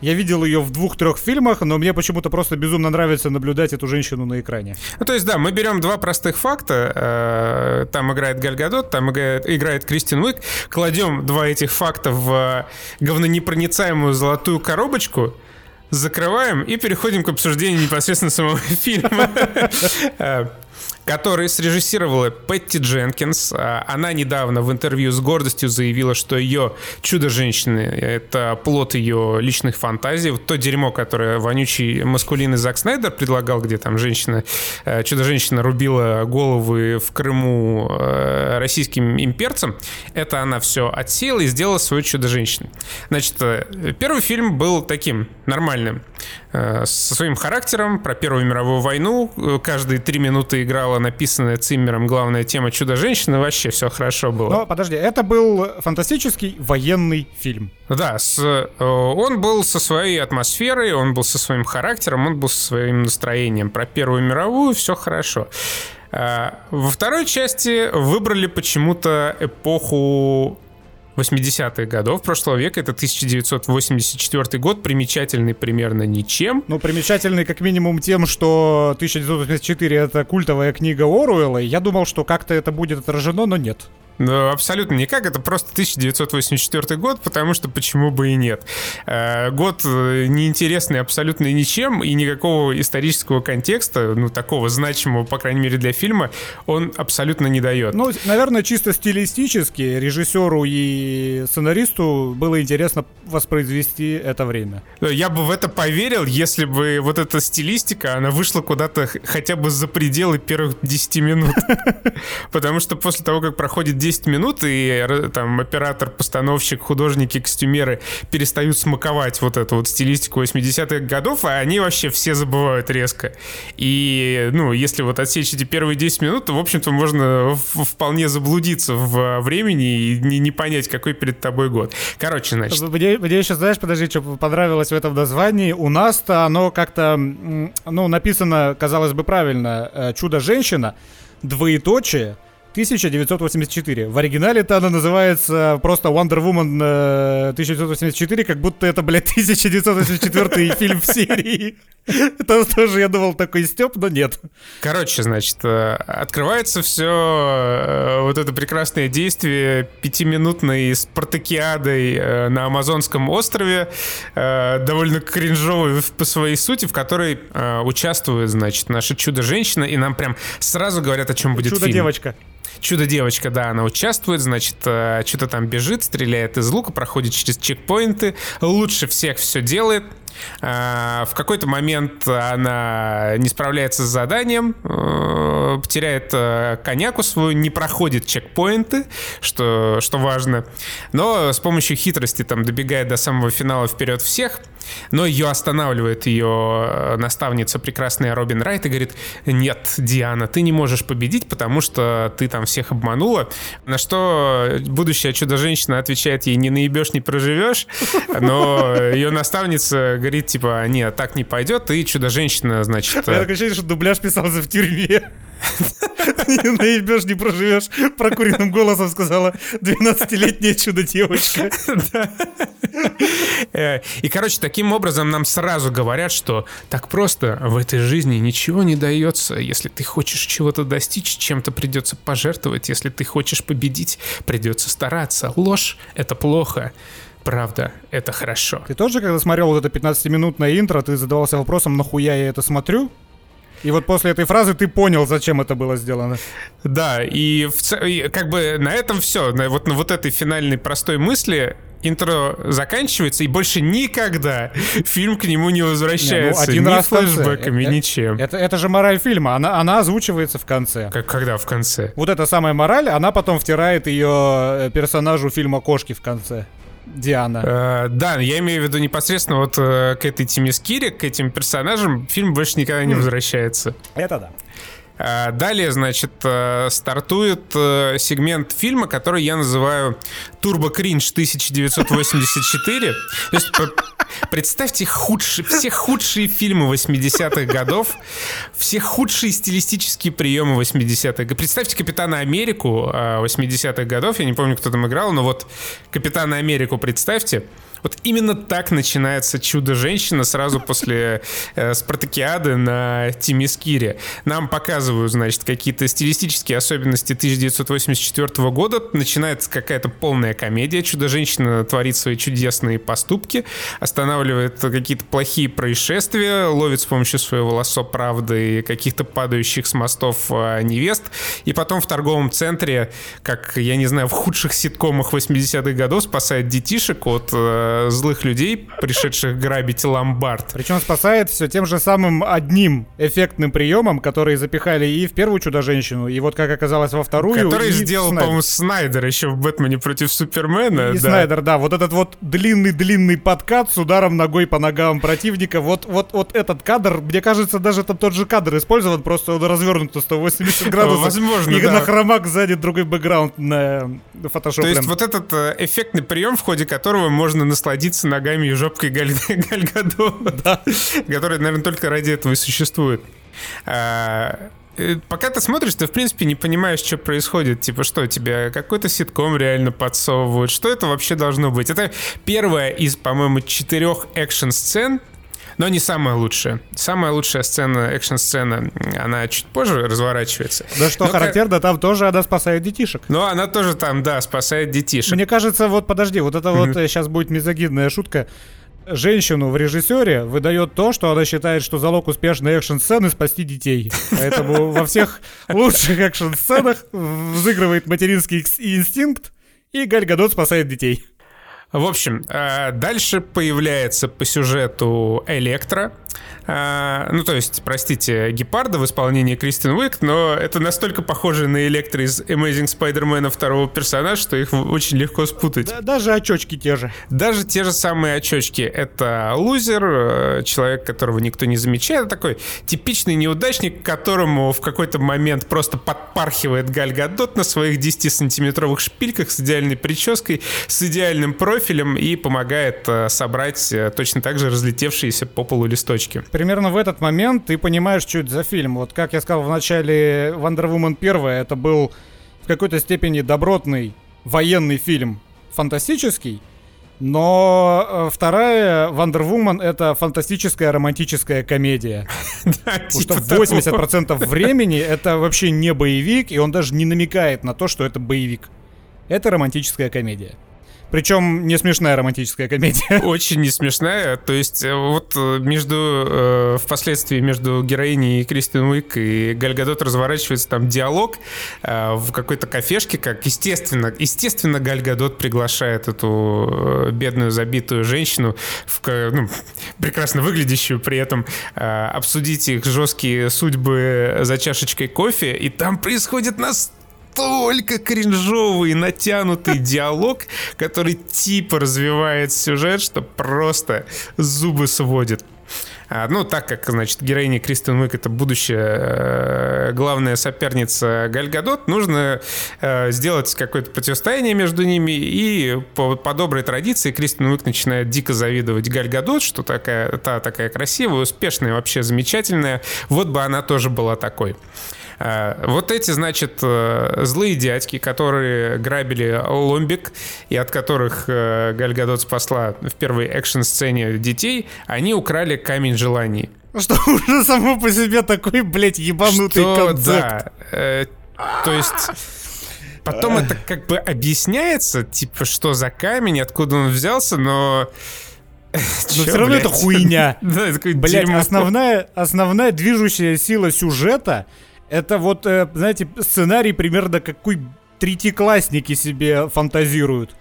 Я видел ее в двух-трех фильмах, но мне почему-то просто безумно нравится наблюдать эту женщину на экране. Ну, то есть, да, мы берем два простых факта. Э, там играет Гальгадот, там играет, играет Кристин Уик. Кладем два этих факта в говнонепроницаемую золотую коробочку, закрываем и переходим к обсуждению непосредственно самого фильма. Который срежиссировала Петти Дженкинс. А, она недавно в интервью с гордостью заявила, что ее «Чудо-женщины» — это плод ее личных фантазий. Вот то дерьмо, которое вонючий маскулинный Зак Снайдер предлагал, где там женщина, э, «Чудо-женщина» рубила головы в Крыму э, российским имперцам, это она все отсеяла и сделала свою «Чудо-женщину». Значит, э, первый фильм был таким нормальным, со своим характером, про Первую мировую войну. Каждые три минуты играла написанная Циммером главная тема «Чудо-женщины». Вообще все хорошо было. Но подожди, это был фантастический военный фильм. Да, с, он был со своей атмосферой, он был со своим характером, он был со своим настроением. Про Первую мировую все хорошо. Во второй части выбрали почему-то эпоху 80-х годов прошлого века. Это 1984 год, примечательный примерно ничем. Ну, примечательный как минимум тем, что 1984 — это культовая книга Оруэлла, я думал, что как-то это будет отражено, но нет. Ну, абсолютно никак. Это просто 1984 год, потому что почему бы и нет. Э, год э, неинтересный абсолютно ничем, и никакого исторического контекста, ну, такого значимого, по крайней мере, для фильма, он абсолютно не дает. Ну, наверное, чисто стилистически режиссеру и сценаристу было интересно воспроизвести это время. Я бы в это поверил, если бы вот эта стилистика, она вышла куда-то хотя бы за пределы первых 10 минут. Потому что после того, как проходит 10 минут, и там оператор, постановщик, художники, костюмеры перестают смаковать вот эту вот стилистику 80-х годов, а они вообще все забывают резко. И, ну, если вот отсечь эти первые 10 минут, то, в общем-то, можно вполне заблудиться в времени и не, не понять, какой перед тобой год. Короче, значит... Мне, мне еще, знаешь, подожди, что понравилось в этом названии. У нас-то оно как-то, ну, написано, казалось бы, правильно. Э, «Чудо-женщина», двоеточие — 1984. В оригинале-то она называется просто Wonder Woman 1984, э, как будто это, блядь, 1984 фильм в серии. Это тоже, я думал, такой степ, но нет. Короче, значит, э, открывается все э, вот это прекрасное действие пятиминутной спартакиадой на Амазонском острове, довольно кринжовой по своей сути, в которой участвует, значит, наша чудо-женщина, и нам прям сразу говорят, о чем будет фильм. Чудо-девочка. Чудо-девочка, да, она участвует, значит, э, что-то там бежит, стреляет из лука, проходит через чекпоинты, лучше всех все делает, в какой-то момент она не справляется с заданием, э, потеряет э, коняку свою, не проходит чекпоинты, что, что важно, но с помощью хитрости там добегает до самого финала вперед всех, но ее останавливает ее э, наставница прекрасная Робин Райт и говорит, нет, Диана, ты не можешь победить, потому что ты там всех обманула. На что будущая чудо-женщина отвечает ей, не наебешь, не проживешь, но ее наставница говорит, типа, нет, так не пойдет, и Чудо-женщина, значит... Я такое ощущение, что дубляж писался в тюрьме. Не наебешь, не проживешь. Прокуренным голосом сказала 12-летняя чудо-девочка. Э, и, короче, таким образом нам сразу говорят, что так просто в этой жизни ничего не дается. Если ты хочешь чего-то достичь, чем-то придется пожертвовать. Если ты хочешь победить, придется стараться. Ложь — это плохо правда, это хорошо. Ты тоже, когда смотрел вот это 15-минутное интро, ты задавался вопросом, нахуя я это смотрю? И вот после этой фразы ты понял, зачем это было сделано. Да, и, в, и как бы на этом все. На, вот на вот этой финальной простой мысли интро заканчивается, и больше никогда фильм к нему не возвращается. Не, ну, один ни раз флешбэками, это, ничем. Это, это же мораль фильма, она, она озвучивается в конце. Как, когда в конце? Вот эта самая мораль, она потом втирает ее э, персонажу фильма «Кошки» в конце. Диана. Э, да, я имею в виду непосредственно вот э, к этой теме Скири, к этим персонажам фильм больше никогда не возвращается. Это да. Э, далее, значит, э, стартует э, сегмент фильма, который я называю «Турбо Кринж 1984». То есть представьте худшие, все худшие фильмы 80-х годов, все худшие стилистические приемы 80-х. Представьте Капитана Америку 80-х годов, я не помню, кто там играл, но вот Капитана Америку представьте, Вот именно так начинается «Чудо-женщина» сразу после э, «Спартакиады» на Тимискире. Нам показывают, значит, какие-то стилистические особенности 1984 года. Начинается какая-то полная комедия. «Чудо-женщина» творит свои чудесные поступки, останавливает какие-то плохие происшествия, ловит с помощью своего лосо правды каких-то падающих с мостов э, невест. И потом в торговом центре, как, я не знаю, в худших ситкомах 80-х годов спасает детишек от э, злых людей, пришедших грабить ломбард. Причем спасает все тем же самым одним эффектным приемом, который запихали и в первую Чудо-женщину, и вот как оказалось во вторую. Который сделал, по-моему, Снайдер еще в «Бэтмене против Супермена». И да. Снайдер, да. Вот этот вот длинный-длинный подкат с ударом ногой по ногам противника. Вот, вот, вот этот кадр, мне кажется, даже там тот же кадр использован, просто он развернут на 180 градусов. Возможно, И да. на хромак сзади другой бэкграунд на фотошоп. То есть вот этот э, эффектный прием, в ходе которого можно насладиться ногами и жопкой Галь, Галь Гадот, да. который, наверное, только ради этого и существует. А, э, пока ты смотришь, ты, в принципе, не понимаешь, что происходит. Типа, что, тебе какой-то ситком реально подсовывают? Что это вообще должно быть? Это первая из, по-моему, четырех экшн-сцен, но не самая лучшая. Самая лучшая сцена, экшн-сцена, она чуть позже разворачивается. Да что но характерно, как... там тоже она спасает детишек. Ну, она тоже там, да, спасает детишек. Мне кажется, вот подожди, вот это вот сейчас будет мизогидная шутка. Женщину в режиссере выдает то, что она считает, что залог успешной экшн-сцены спасти детей. Поэтому во всех лучших экшн-сценах взыгрывает материнский инстинкт, и Галь Гадот спасает детей. В общем, дальше появляется по сюжету Электро. Ну, то есть, простите, Гепарда в исполнении Кристин Уик, но это настолько похоже на Электро из Amazing Spider-Man второго персонажа, что их очень легко спутать. Да, даже очочки те же. Даже те же самые очочки. Это лузер, человек, которого никто не замечает. Это такой типичный неудачник, которому в какой-то момент просто подпархивает Галь Гадот на своих 10-сантиметровых шпильках с идеальной прической, с идеальным профилем и помогает собрать точно так же разлетевшиеся по полу листочки. Примерно в этот момент ты понимаешь, что это за фильм. Вот как я сказал в начале, Wonder Woman 1 это был в какой-то степени добротный военный фильм, фантастический, но вторая Wonder Woman это фантастическая романтическая комедия. Потому типа что 80% того. времени это вообще не боевик, и он даже не намекает на то, что это боевик. Это романтическая комедия. Причем не смешная романтическая комедия. Очень не смешная. То есть вот между э, впоследствии между героиней Кристин Уик и Гальгадот разворачивается там диалог э, в какой-то кафешке, как естественно, естественно Гальгадот приглашает эту э, бедную забитую женщину, в, ну, прекрасно выглядящую при этом, э, обсудить их жесткие судьбы за чашечкой кофе, и там происходит нас настолько кринжовый натянутый диалог, который типа развивает сюжет, что просто зубы сводит. А, ну, так как, значит, героиня Кристен Уик это будущая э, главная соперница Гальгадот, нужно э, сделать какое-то противостояние между ними, и по, по доброй традиции Кристен Уик начинает дико завидовать Гальгадот, что такая, та такая красивая, успешная, вообще замечательная. Вот бы она тоже была такой. Вот эти, значит, э, злые дядьки, которые грабили Ломбик и от которых Гальгадот спасла в первой экшн-сцене детей, они украли камень желаний. Что уже само по себе такой, блядь, ебанутый что, концепт. Да, э, то есть... Потом это как бы объясняется, типа, что за камень, откуда он взялся, но... Но все равно это хуйня. да, это Блять, основная, основная движущая сила сюжета это вот, э, знаете, сценарий примерно какой третьеклассники себе фантазируют.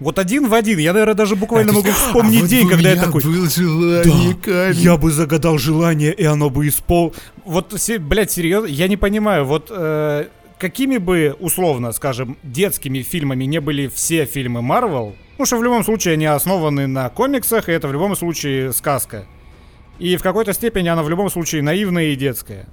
Вот один в один. Я, наверное, даже буквально а могу вспомнить а вот день, когда я такой... был желание, да, Я бы загадал желание, и оно бы испол... Вот, блядь, серьезно, я не понимаю, вот... Э, какими бы, условно, скажем, детскими фильмами не были все фильмы Марвел, ну что в любом случае они основаны на комиксах, и это в любом случае сказка. И в какой-то степени она в любом случае наивная и детская.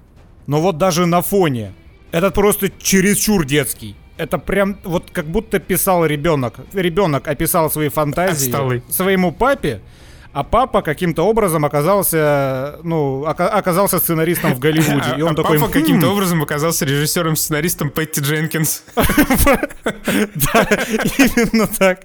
Но вот даже на фоне этот просто чересчур детский. Это прям вот как будто писал ребенок. Ребенок описал свои фантазии Отсталый. своему папе, А папа каким-то образом оказался, ну, ока- оказался сценаристом в Голливуде. А, И он а такой, папа «Хм, каким-то образом оказался режиссером-сценаристом Петти Дженкинс. Да, именно так.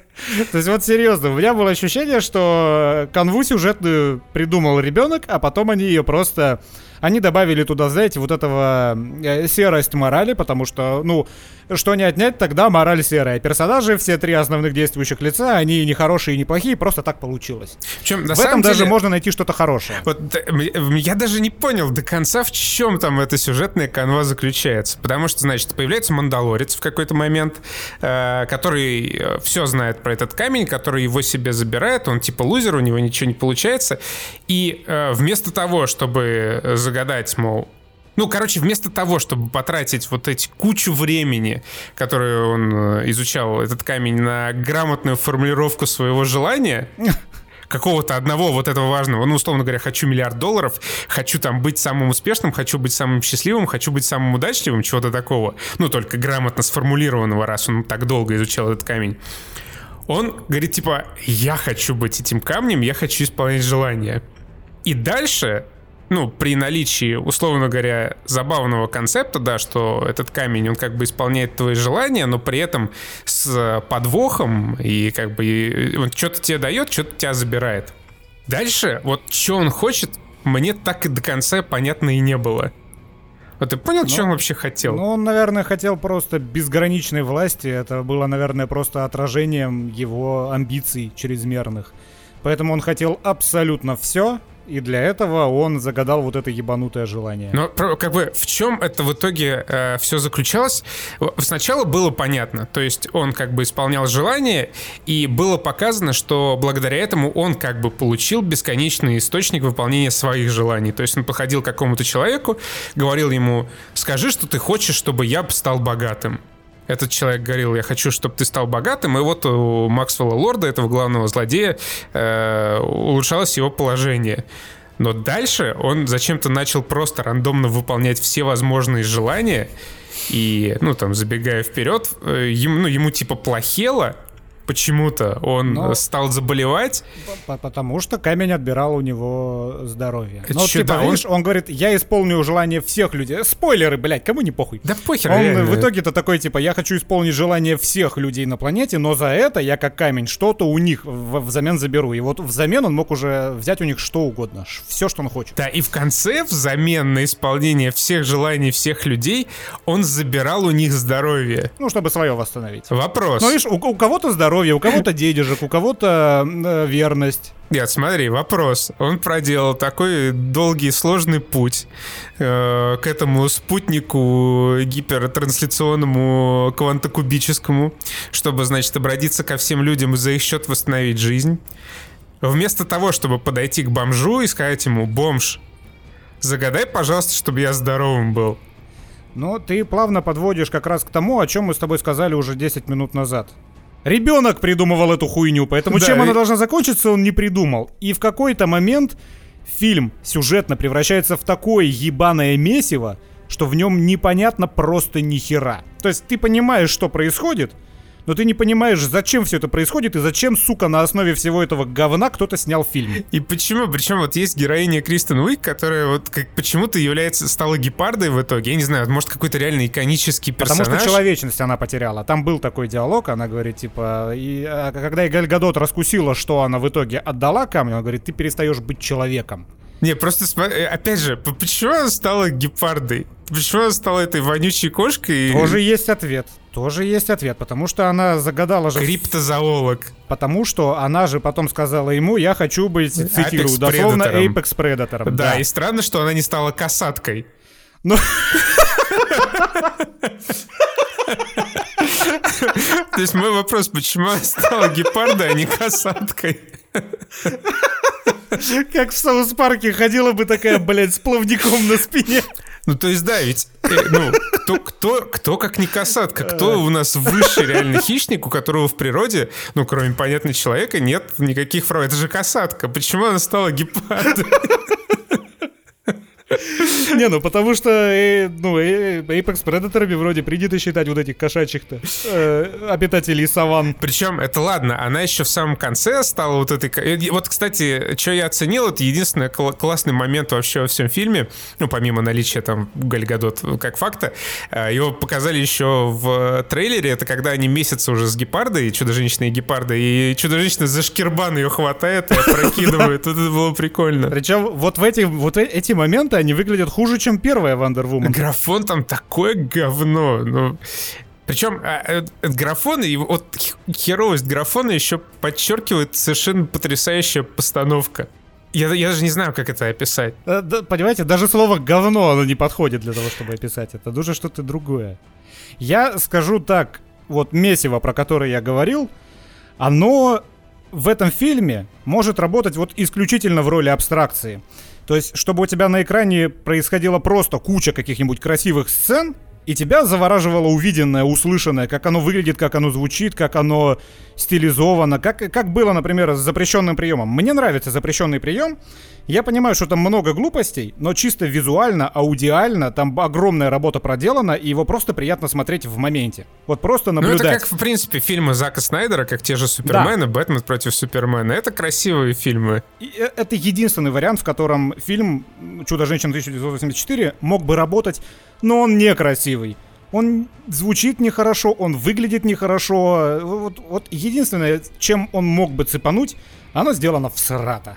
То есть вот серьезно, у меня было ощущение, что канву сюжетную придумал ребенок, а потом они ее просто... Они добавили туда, знаете, вот этого э, серость морали, потому что, ну, что не отнять, тогда мораль серая. Персонажи, все три основных действующих лица, они не хорошие и не плохие, просто так получилось. На В этом даже деле, можно найти что-то хорошее. Вот м- я даже не понял до конца, в чем там эта сюжетная канва заключается. Потому что, значит, появляется Мандалорец в какой-то момент, э, который все знает про этот камень, который его себе забирает. Он типа лузер, у него ничего не получается. И э, вместо того, чтобы загадать, мол, ну, короче, вместо того, чтобы потратить вот эти кучу времени, которое он э, изучал этот камень, на грамотную формулировку своего желания, какого-то одного вот этого важного, ну, условно говоря, хочу миллиард долларов, хочу там быть самым успешным, хочу быть самым счастливым, хочу быть самым удачливым, чего-то такого. Ну, только грамотно сформулированного, раз он так долго изучал этот камень. Он говорит, типа, я хочу быть этим камнем, я хочу исполнять желания. И дальше, ну, при наличии, условно говоря, забавного концепта, да, что этот камень, он как бы исполняет твои желания, но при этом с подвохом, и как бы он что-то тебе дает, что-то тебя забирает. Дальше, вот что он хочет, мне так и до конца понятно и не было. Вот ты понял, что он вообще хотел? Ну, он, наверное, хотел просто безграничной власти. Это было, наверное, просто отражением его амбиций чрезмерных. Поэтому он хотел абсолютно все, и для этого он загадал вот это ебанутое желание. Но как бы в чем это в итоге все заключалось? Сначала было понятно, то есть он как бы исполнял желание, и было показано, что благодаря этому он как бы получил бесконечный источник выполнения своих желаний. То есть он подходил к какому-то человеку, говорил ему, скажи, что ты хочешь, чтобы я стал богатым. Этот человек говорил, я хочу, чтобы ты стал богатым, и вот у Максвелла Лорда, этого главного злодея, э, улучшалось его положение. Но дальше он зачем-то начал просто рандомно выполнять все возможные желания, и, ну, там, забегая вперед, э, ему, ну, ему типа плохело, почему-то он Но- стал заболевать. Потому что камень отбирал у него здоровье. Это Ну, чё, типа, да, он- видишь, он говорит, я исполню желание всех людей. Спойлеры, блядь, кому не похуй. Да похер, Он реально. в итоге-то такой, типа, я хочу исполнить желание всех людей на планете, но за это я как камень что-то у них в- взамен заберу. И вот взамен он мог уже взять у них что угодно, все, что он хочет. Да, и в конце, взамен на исполнение всех желаний всех людей, он забирал у них здоровье. Ну, чтобы свое восстановить. Вопрос. Ну, видишь, у, у кого-то здоровье, у кого-то денежек, у кого-то э, верность. Нет, смотри, вопрос. Он проделал такой долгий, сложный путь э, к этому спутнику гипертрансляционному квантокубическому, чтобы, значит, обратиться ко всем людям и за их счет восстановить жизнь. Вместо того, чтобы подойти к бомжу и сказать ему, бомж, загадай, пожалуйста, чтобы я здоровым был. Но ты плавно подводишь как раз к тому, о чем мы с тобой сказали уже 10 минут назад. Ребенок придумывал эту хуйню, поэтому Да, чем и- она должна закончиться, он не придумал. И в какой-то момент фильм сюжетно превращается в такое ебаное месиво, что в нем непонятно просто ни хера. То есть ты понимаешь, что происходит, но ты не понимаешь, зачем все это происходит и зачем, сука, на основе всего этого говна кто-то снял фильм. И почему? Причем вот есть героиня Кристен Уик, которая вот как почему-то является, стала гепардой в итоге. Я не знаю, может какой-то реально иконический персонаж. Потому что человечность она потеряла. Там был такой диалог, она говорит, типа, и, а, когда и Галь Гадот раскусила, что она в итоге отдала камню, она говорит, ты перестаешь быть человеком. Не, просто э, опять же, почему она стала гепардой? Почему она стала этой вонючей кошкой? Тоже есть ответ. Тоже есть ответ, потому что она загадала же... Криптозоолог. Потому что она же потом сказала ему, я хочу быть, цитирую, Apex дословно, Predator'ом. Apex Predator. Да, и странно, что она не стала касаткой. Ну- То есть мой вопрос, почему она стала гепардой, а не касаткой? Как в Саус Парке ходила бы такая, блядь, с плавником на спине. Ну, то есть, да, ведь, э, ну, кто, кто, кто как не касатка? Кто у нас высший реальный хищник, у которого в природе, ну, кроме, понятно, человека, нет никаких прав? Это же касатка. Почему она стала гепардой? Не, ну потому что, э, ну, э, Apex Predator'ами вроде принято считать вот этих кошачьих-то э, обитателей саван. Причем, это ладно, она еще в самом конце стала вот этой... Вот, кстати, что я оценил, это единственный кл- классный момент вообще во всем фильме, ну, помимо наличия там Гальгадот как факта, его показали еще в трейлере, это когда они месяцы уже с гепардой, Чудо-женщина и гепарда, и Чудо-женщина за шкирбан ее хватает и опрокидывает. Вот это было прикольно. Причем вот в эти, вот эти моменты, они выглядят хуже, чем первая Wonder Woman. Графон там такое говно. Ну, причем а, э, графон, и вот херовость графона еще подчеркивает совершенно потрясающая постановка. Я, я даже не знаю, как это описать. Э, да, Понимаете, даже слово говно оно не подходит для того, чтобы описать это. Нужно что-то другое. Я скажу так, вот месиво, про которое я говорил, оно в этом фильме может работать вот исключительно в роли абстракции. То есть, чтобы у тебя на экране происходила просто куча каких-нибудь красивых сцен, и тебя завораживало увиденное, услышанное, как оно выглядит, как оно звучит, как оно стилизовано, как, как было, например, с запрещенным приемом. Мне нравится запрещенный прием. Я понимаю, что там много глупостей, но чисто визуально, аудиально, там огромная работа проделана, и его просто приятно смотреть в моменте. Вот просто Ну, наблюдать. это как, в принципе, фильмы Зака Снайдера, как те же Супермены, Бэтмен против Супермена. Это красивые фильмы. И э- это единственный вариант, в котором фильм «Чудо-женщина 1984» мог бы работать, но он некрасивый. Он звучит нехорошо, он выглядит нехорошо. Вот, вот единственное, чем он мог бы цепануть, оно сделано в срата.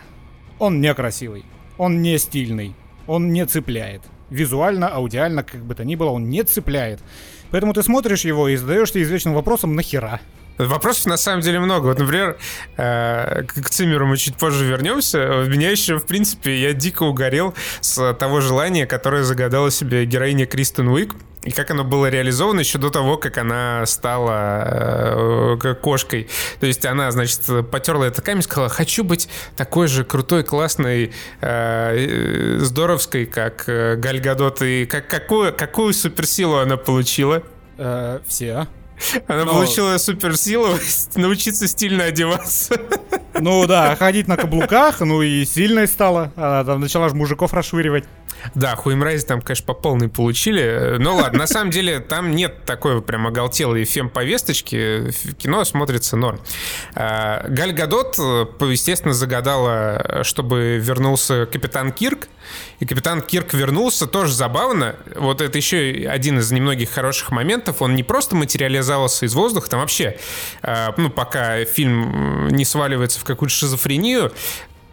Он некрасивый, он не стильный, он не цепляет. Визуально, аудиально, как бы то ни было, он не цепляет. Поэтому ты смотришь его и задаешься извечным вопросом «нахера?». Вопросов на самом деле много. Вот, например, э, к Циммеру мы чуть позже вернемся. Меня еще, в принципе, я дико угорел с того желания, которое загадала себе героиня Кристен Уик. И как оно было реализовано еще до того, как она стала э, кошкой. То есть она, значит, потерла это камень и сказала, хочу быть такой же крутой, классной, э, э, здоровской, как э, Галь Гадот. И как, какую, какую суперсилу она получила? Э, все. Она Но- получила суперсилу научиться стильно одеваться. Ну да, ходить на каблуках, ну и сильной стала. Она там начала же мужиков расшвыривать. Да, хуемрази там, конечно, по полной получили. Ну ладно, на самом деле там нет такой прям оголтелой фем-повесточки. Кино смотрится норм. А, Галь Гадот, э, естественно, загадала, чтобы вернулся Капитан Кирк. И Капитан Кирк вернулся, тоже забавно. Вот это еще один из немногих хороших моментов. Он не просто материализовался из воздуха, там вообще, а, ну, пока фильм не сваливается в какую-то шизофрению,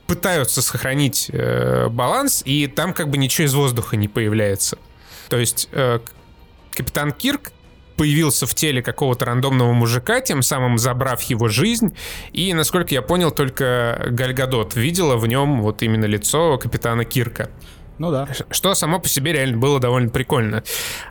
пытаются сохранить э, баланс, и там как бы ничего из воздуха не появляется. То есть э, капитан Кирк появился в теле какого-то рандомного мужика, тем самым забрав его жизнь. И, насколько я понял, только Гальгадот видела в нем вот именно лицо капитана Кирка. Ну да. Что само по себе реально было довольно прикольно.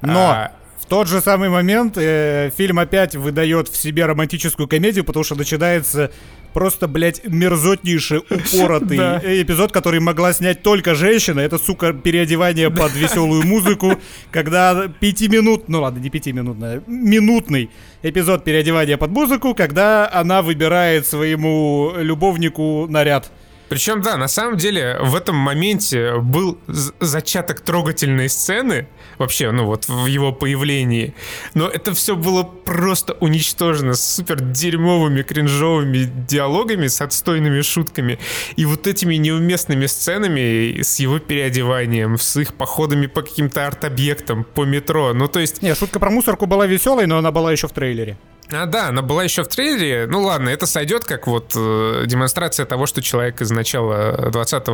Но А, в тот же самый момент э, фильм опять выдает в себе романтическую комедию, потому что начинается просто, блядь, мерзотнейший, упоротый Да. эпизод, который могла снять только женщина. Это, сука, переодевание под веселую музыку, когда пятиминут, ну ладно, не пятиминутный, минутный эпизод переодевания под музыку, когда она выбирает своему любовнику наряд. Причем, да, на самом деле в этом моменте был зачаток трогательной сцены, вообще, ну вот в его появлении, но это все было просто уничтожено с супер дерьмовыми, кринжовыми диалогами, с отстойными шутками и вот этими неуместными сценами с его переодеванием, с их походами по каким-то арт-объектам, по метро, ну то есть Не, шутка про мусорку была веселой, но она была еще в трейлере. А, да, она была еще в трейлере. Ну ладно, это сойдет как вот э, демонстрация того, что человек из начала 20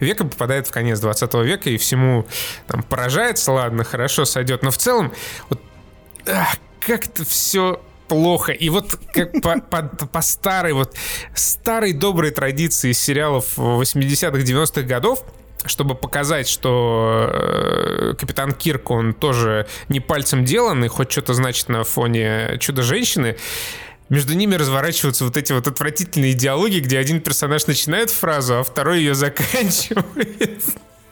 века попадает в конец 20 века и всему там поражается. Ладно, хорошо, сойдет. Но в целом, вот ах, как-то все плохо. И вот как по, по- по старой вот старой доброй традиции сериалов 80-х, 90-х годов, чтобы показать, что э, Капитан Кирк, он тоже не пальцем делан и хоть что-то значит на фоне Чудо-женщины, между ними разворачиваются вот эти вот отвратительные диалоги, где один персонаж начинает фразу, а второй ее заканчивает.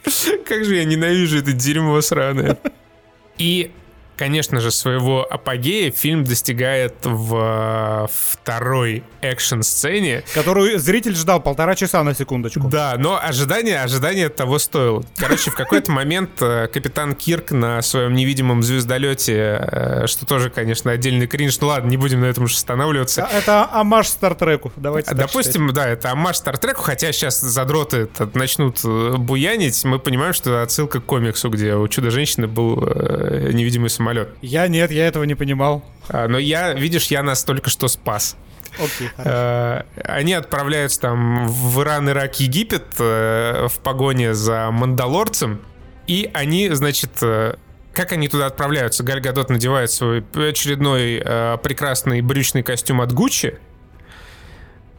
Как же я ненавижу это дерьмо сраное. И конечно же, своего апогея фильм достигает в второй экшн-сцене. Которую зритель ждал полтора часа на секундочку. Да, но ожидание, ожидание того стоило. Короче, в какой-то момент э, капитан Кирк на своем невидимом звездолете, э, что тоже, конечно, отдельный кринж, ну ладно, не будем на этом уж останавливаться. А, это амаш Стартреку, давайте Допустим, да, это амаш Стартреку, хотя сейчас задроты начнут э, буянить, мы понимаем, что отсылка к комиксу, где у Чудо-женщины был невидимый самолет. Я нет, я этого не понимал. А, но я, видишь, я нас только что спас. Окей, э, Они отправляются там в Иран, Ирак, Египет э, в погоне за Мандалорцем. И они, значит, э, как они туда отправляются? Галь Гадот надевает свой очередной прекрасный брючный костюм от Гуччи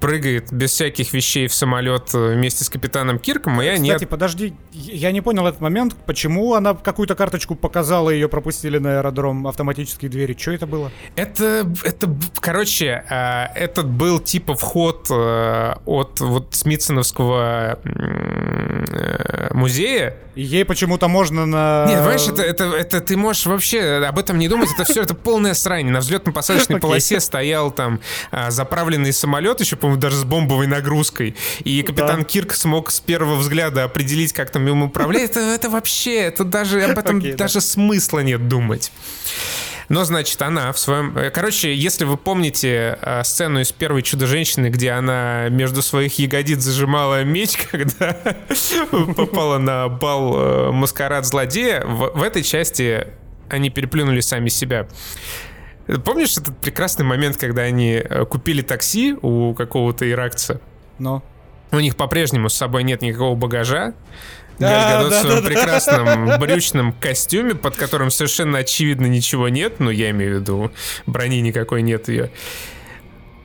прыгает без всяких вещей в самолет э, вместе с капитаном Кирком, а я Кстати, нет. подожди, я не понял этот момент, почему она какую-то карточку показала, ее пропустили на аэродром, автоматические двери, что это было? Это, это, короче, э, этот был типа вход э, от вот Смитсоновского музея. И ей почему-то можно на... Нет, понимаешь, это, это, это ты можешь вообще об этом не думать, это все, это полная срань. На взлетно-посадочной полосе стоял там заправленный самолет, еще, по даже с бомбовой нагрузкой. И капитан да. Кирк смог с первого взгляда определить, как там ему управлять. Это, это вообще, это даже об этом okay, даже да. смысла нет думать. Но, значит, она в своем... Э, короче, если вы помните э, сцену из первой Чудо-женщины, где она между своих ягодиц зажимала меч, когда попала на бал э, маскарад злодея, в этой части они переплюнули сами себя. Помнишь этот прекрасный момент, когда они э, купили такси у какого-то иракца? Но. У них по-прежнему с собой нет никакого багажа. Да, Галь да, в своем да, прекрасном да. брючном костюме, под которым совершенно очевидно ничего нет, ну, я имею в виду, брони никакой нет ее.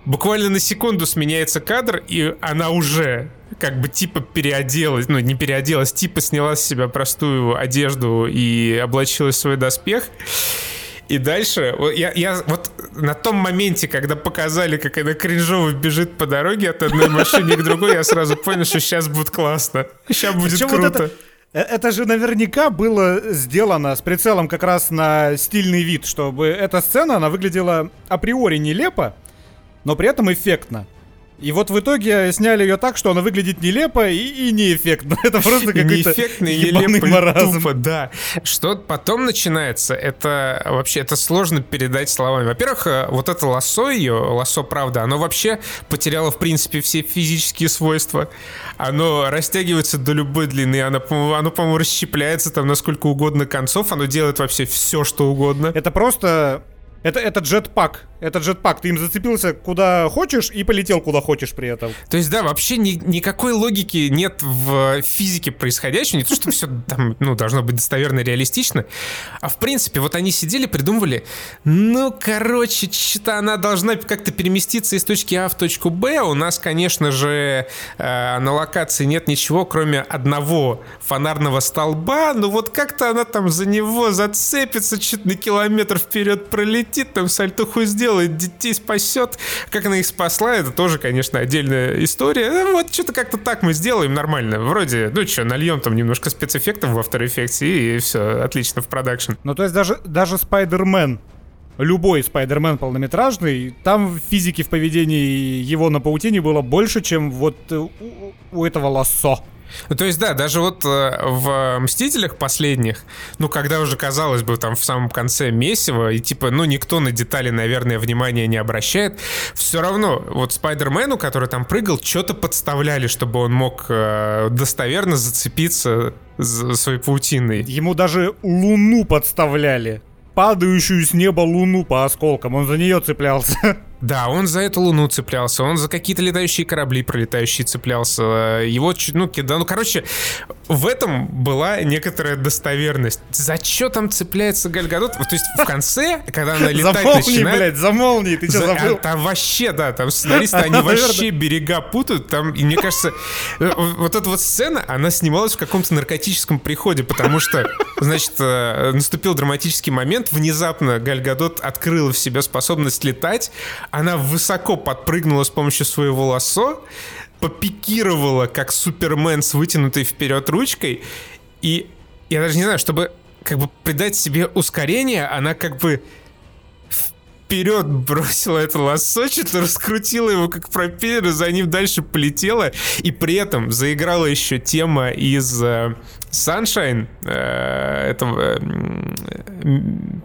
Буквально на секунду сменяется кадр, и она уже как бы типа переоделась, ну, не переоделась, типа сняла с себя простую одежду и облачилась в свой доспех. И дальше, я, я вот на том моменте, когда показали, как она кринжово бежит по дороге от одной машины к другой, я сразу понял, что сейчас будет классно. Сейчас будет Причем круто. Вот это... Э, это же наверняка было сделано с прицелом как раз на стильный вид, чтобы эта сцена, она выглядела априори нелепо, но при этом эффектно. И вот в итоге сняли ее так, что она выглядит нелепо и, и неэффектно. Это просто какой-то Неэффектно и нелепо тупо, да. Что потом начинается, это вообще, это сложно передать словами. Во-первых, э, вот это лосо ее, лосо правда, оно вообще потеряло, в принципе, все физические свойства. Оно растягивается до любой длины, оно, оно по-моему, расщепляется там на сколько угодно концов, оно делает вообще все, что угодно. Это просто это, это джетпак. Это джетпак. Ты им зацепился куда хочешь и полетел куда хочешь при этом. То есть, да, вообще ни, никакой логики нет в физике происходящего. Не то, что все там, ну, должно быть достоверно реалистично. А в принципе, вот они сидели, придумывали, ну, короче, что-то она должна как-то переместиться из точки А в точку Б. У нас, конечно же, э, на локации нет ничего, кроме одного фонарного столба. Ну, вот как-то она там за него зацепится, чуть на километр вперед пролетит полетит, там сальтуху сделает, детей спасет. Как она их спасла, это тоже, конечно, отдельная история. Ну, вот что-то как-то так мы сделаем нормально. Вроде, ну что, нальем там немножко спецэффектов во After Effects и, и все, отлично в продакшн. Ну, то есть даже, даже Spider-Man любой Спайдермен полнометражный, там физики в поведении его на паутине было больше, чем вот у, у этого лассо. Ну, то есть, да, даже вот э, в «Мстителях» последних, ну, когда уже, казалось бы, там в самом конце месиво, и типа, ну, никто на детали, наверное, внимания не обращает, все равно вот Спайдермену, который там прыгал, что-то подставляли, чтобы он мог э, достоверно зацепиться за своей паутиной. Ему даже луну подставляли падающую с неба луну по осколкам. Он за нее цеплялся. Да, он за эту луну цеплялся, он за какие-то летающие корабли пролетающие цеплялся. Его ну, кидал. Ну, короче, в этом была некоторая достоверность. За что там цепляется Гальгадот? То есть в конце, когда она летать за молнии, начинает... блядь, за молнии, ты что, забыл? А, там вообще, да, там сценаристы, они вообще берега путают. Там, и мне кажется, э, вот эта вот сцена, она снималась в каком-то наркотическом приходе, потому что, значит, э, наступил драматический момент, внезапно Гальгадот открыла в себе способность летать, она высоко подпрыгнула с помощью своего лассо, попикировала, как Супермен с вытянутой вперед ручкой, и я даже не знаю, чтобы как бы придать себе ускорение, она как бы вперед бросила это лассо, что-то раскрутила его как пропеллер, за ним дальше полетела. И при этом заиграла еще тема из э, Sunshine, э, этого, э,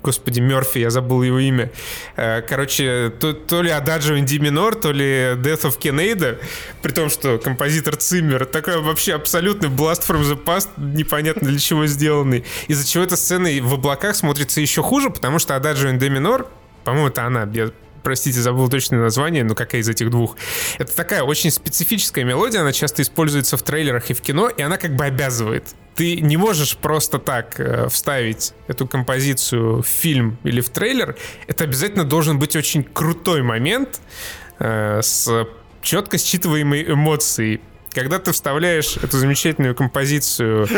господи, Мерфи, я забыл его имя. Э, короче, то, то ли in D minor, то ли Death of Kenada, при том, что композитор Циммер такой вообще абсолютный Blast from the Past, непонятно для чего сделанный. Из-за чего эта сцена в облаках смотрится еще хуже, потому что in D minor по-моему, это она. Я простите, забыл точное название, но какая из этих двух. Это такая очень специфическая мелодия, она часто используется в трейлерах и в кино, и она как бы обязывает. Ты не можешь просто так э, вставить эту композицию в фильм или в трейлер. Это обязательно должен быть очень крутой момент э, с четко считываемой эмоцией. Когда ты вставляешь эту замечательную композицию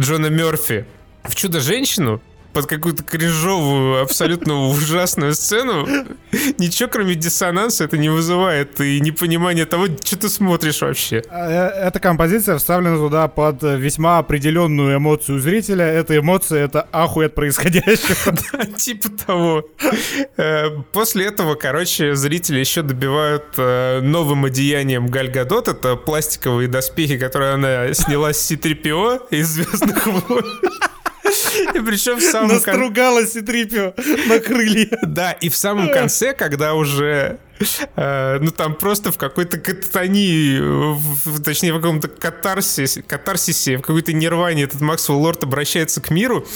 Джона Мерфи в «Чудо-женщину», под какую-то кринжовую, абсолютно ужасную сцену, ничего кроме диссонанса это не вызывает и непонимание того, что ты смотришь вообще. А, э, эта композиция вставлена туда под весьма определенную эмоцию зрителя. Эта эмоция — это ахуй от происходящего. Да, типа того. Э, после этого, короче, зрители еще добивают э, новым одеянием Галь Гадот. Это пластиковые доспехи, которые она сняла с C-3PO из «Звездных войн». И причем в самом. Настругалась и трипио на крылья. Да, и в самом конце, когда уже э, ну там просто в какой-то кататонии, в, точнее в каком-то катарсисе, катарсисе, в какой-то нирване этот Максвелл Лорд обращается к миру,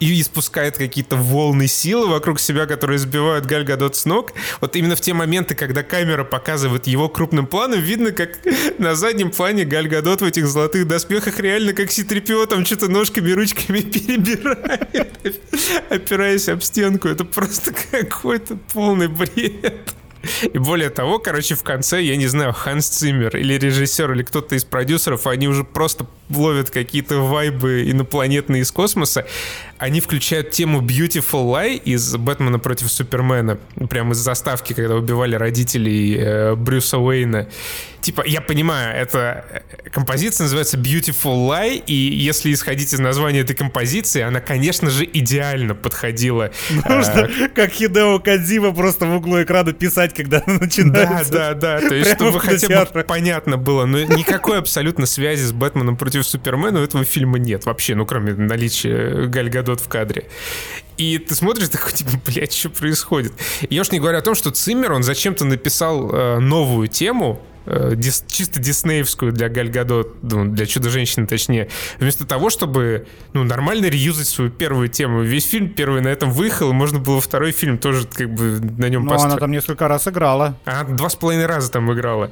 и испускает какие-то волны силы вокруг себя, которые сбивают Галь Гадот с ног. Вот именно в те моменты, когда камера показывает его крупным планом, видно, как на заднем плане Галь Гадот в этих золотых доспехах реально как Ситрипио там что-то ножками, ручками перебирает, опираясь об стенку. Это просто какой-то полный бред. И более того, короче, в конце, я не знаю, Ханс Циммер или режиссер, или кто-то из продюсеров, они уже просто ловят какие-то вайбы инопланетные из космоса. Они включают тему Beautiful Lie из «Бэтмена против Супермена». Прямо из заставки, когда убивали родителей э, Брюса Уэйна. Типа, я понимаю, эта э, композиция называется Beautiful Lie, и если исходить из названия этой композиции, она, конечно же, идеально подходила. Нужно, э, как Хидео Кадзима, просто в углу экрана писать, когда она начинается. Да, да, да. То есть, чтобы хотя бы понятно было. Но никакой абсолютно связи с Бэтменом против Супермена у этого фильма нет вообще, ну, кроме наличия Галь Гадот в кадре. И ты смотришь такой, типа, блядь, что происходит? И я уж не говорю о том, что Циммер, он зачем-то написал э, новую тему, э, дис, чисто диснеевскую для Галь Гадот, ну, для Чудо-женщины точнее, вместо того, чтобы, ну, нормально реюзать свою первую тему. Весь фильм первый на этом выехал, и можно было второй фильм тоже как бы на нем Ну, она там несколько раз играла. Она два с половиной раза там играла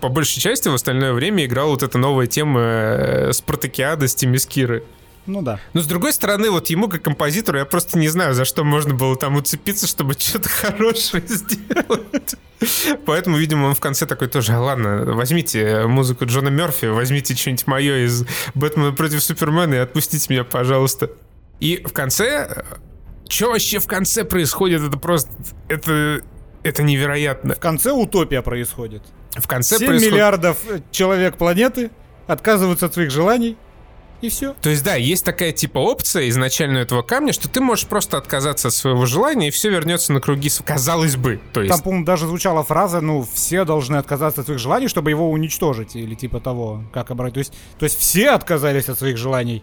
по большей части в остальное время играла вот эта новая тема э, Спартакиада с Тимискиры. Ну да. Но с другой стороны, вот ему как композитору я просто не знаю, за что можно было там уцепиться, чтобы что-то хорошее сделать. Поэтому, видимо, он в конце такой тоже, а ладно, возьмите музыку Джона Мерфи, возьмите что-нибудь мое из Бэтмена против Супермена и отпустите меня, пожалуйста. И в конце... Что вообще в конце происходит? Это просто... Это... Это невероятно. В конце утопия происходит. В конце 7 происход... миллиардов человек планеты отказываются от своих желаний, и все. То есть, да, есть такая типа опция изначально этого камня, что ты можешь просто отказаться от своего желания, и все вернется на круги, казалось бы. То есть... Там, по-моему, даже звучала фраза, ну, все должны отказаться от своих желаний, чтобы его уничтожить, или типа того, как обратить. То есть, то есть все отказались от своих желаний.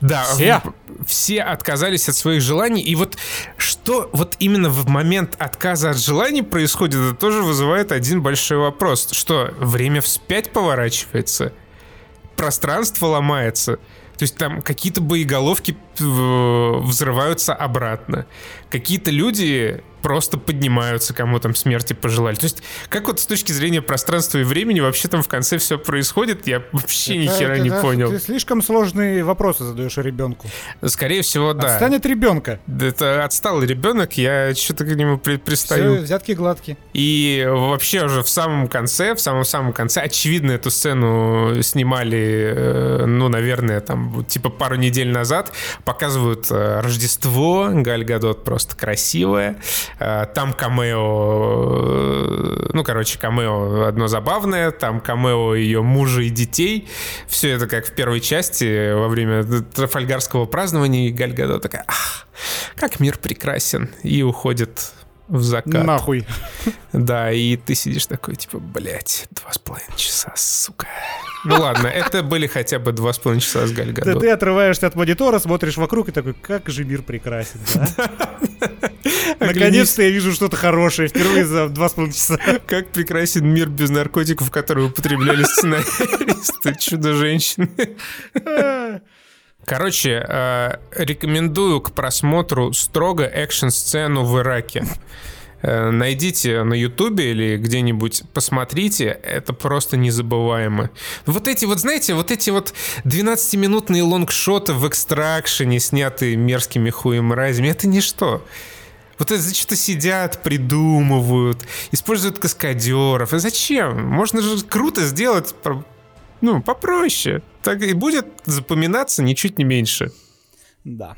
Да, все? все отказались от своих желаний. И вот что вот именно в момент отказа от желаний происходит, это тоже вызывает один большой вопрос. Что, время вспять поворачивается? Пространство ломается? То есть там какие-то боеголовки э, взрываются обратно. Какие-то люди просто поднимаются, кому там смерти пожелали. То есть, как вот с точки зрения пространства и времени вообще там в конце все происходит, я вообще ни хера не понял. Ты слишком сложные вопросы задаешь ребенку. Скорее всего, да. Отстанет ребенка. Это отсталый ребенок, я что-то к нему при пристаю. Все, взятки гладкие. И вообще уже в самом конце, в самом-самом конце, очевидно, эту сцену снимали, э, ну, наверное, там, типа пару недель назад, показывают э, Рождество, Галь Гадот просто красивая, там камео, ну, короче, камео одно забавное, там камео ее мужа и детей. Все это как в первой части во время Трафальгарского празднования, и Галь Гадот такая, ах, как мир прекрасен, и уходит в закат. Нахуй. Да, и ты сидишь такой, типа, блядь, два с половиной часа, сука. Ну ладно, это были хотя бы два с половиной часа с Галь Да ты отрываешься от монитора, смотришь вокруг и такой, как же мир прекрасен, да? Наконец-то я вижу что-то хорошее впервые за два с половиной часа. Как прекрасен мир без наркотиков, которые употребляли сценаристы Чудо-женщины. Короче, э, рекомендую к просмотру строго экшн-сцену в Ираке. Э, найдите на Ютубе или где-нибудь, посмотрите, это просто незабываемо. Вот эти вот, знаете, вот эти вот 12-минутные лонгшоты в экстракшене, снятые мерзкими хуем разями, это ничто. Вот это что-то сидят, придумывают, используют каскадеров. И зачем? Можно же круто сделать, ну, попроще. Так и будет запоминаться ничуть не меньше. Да.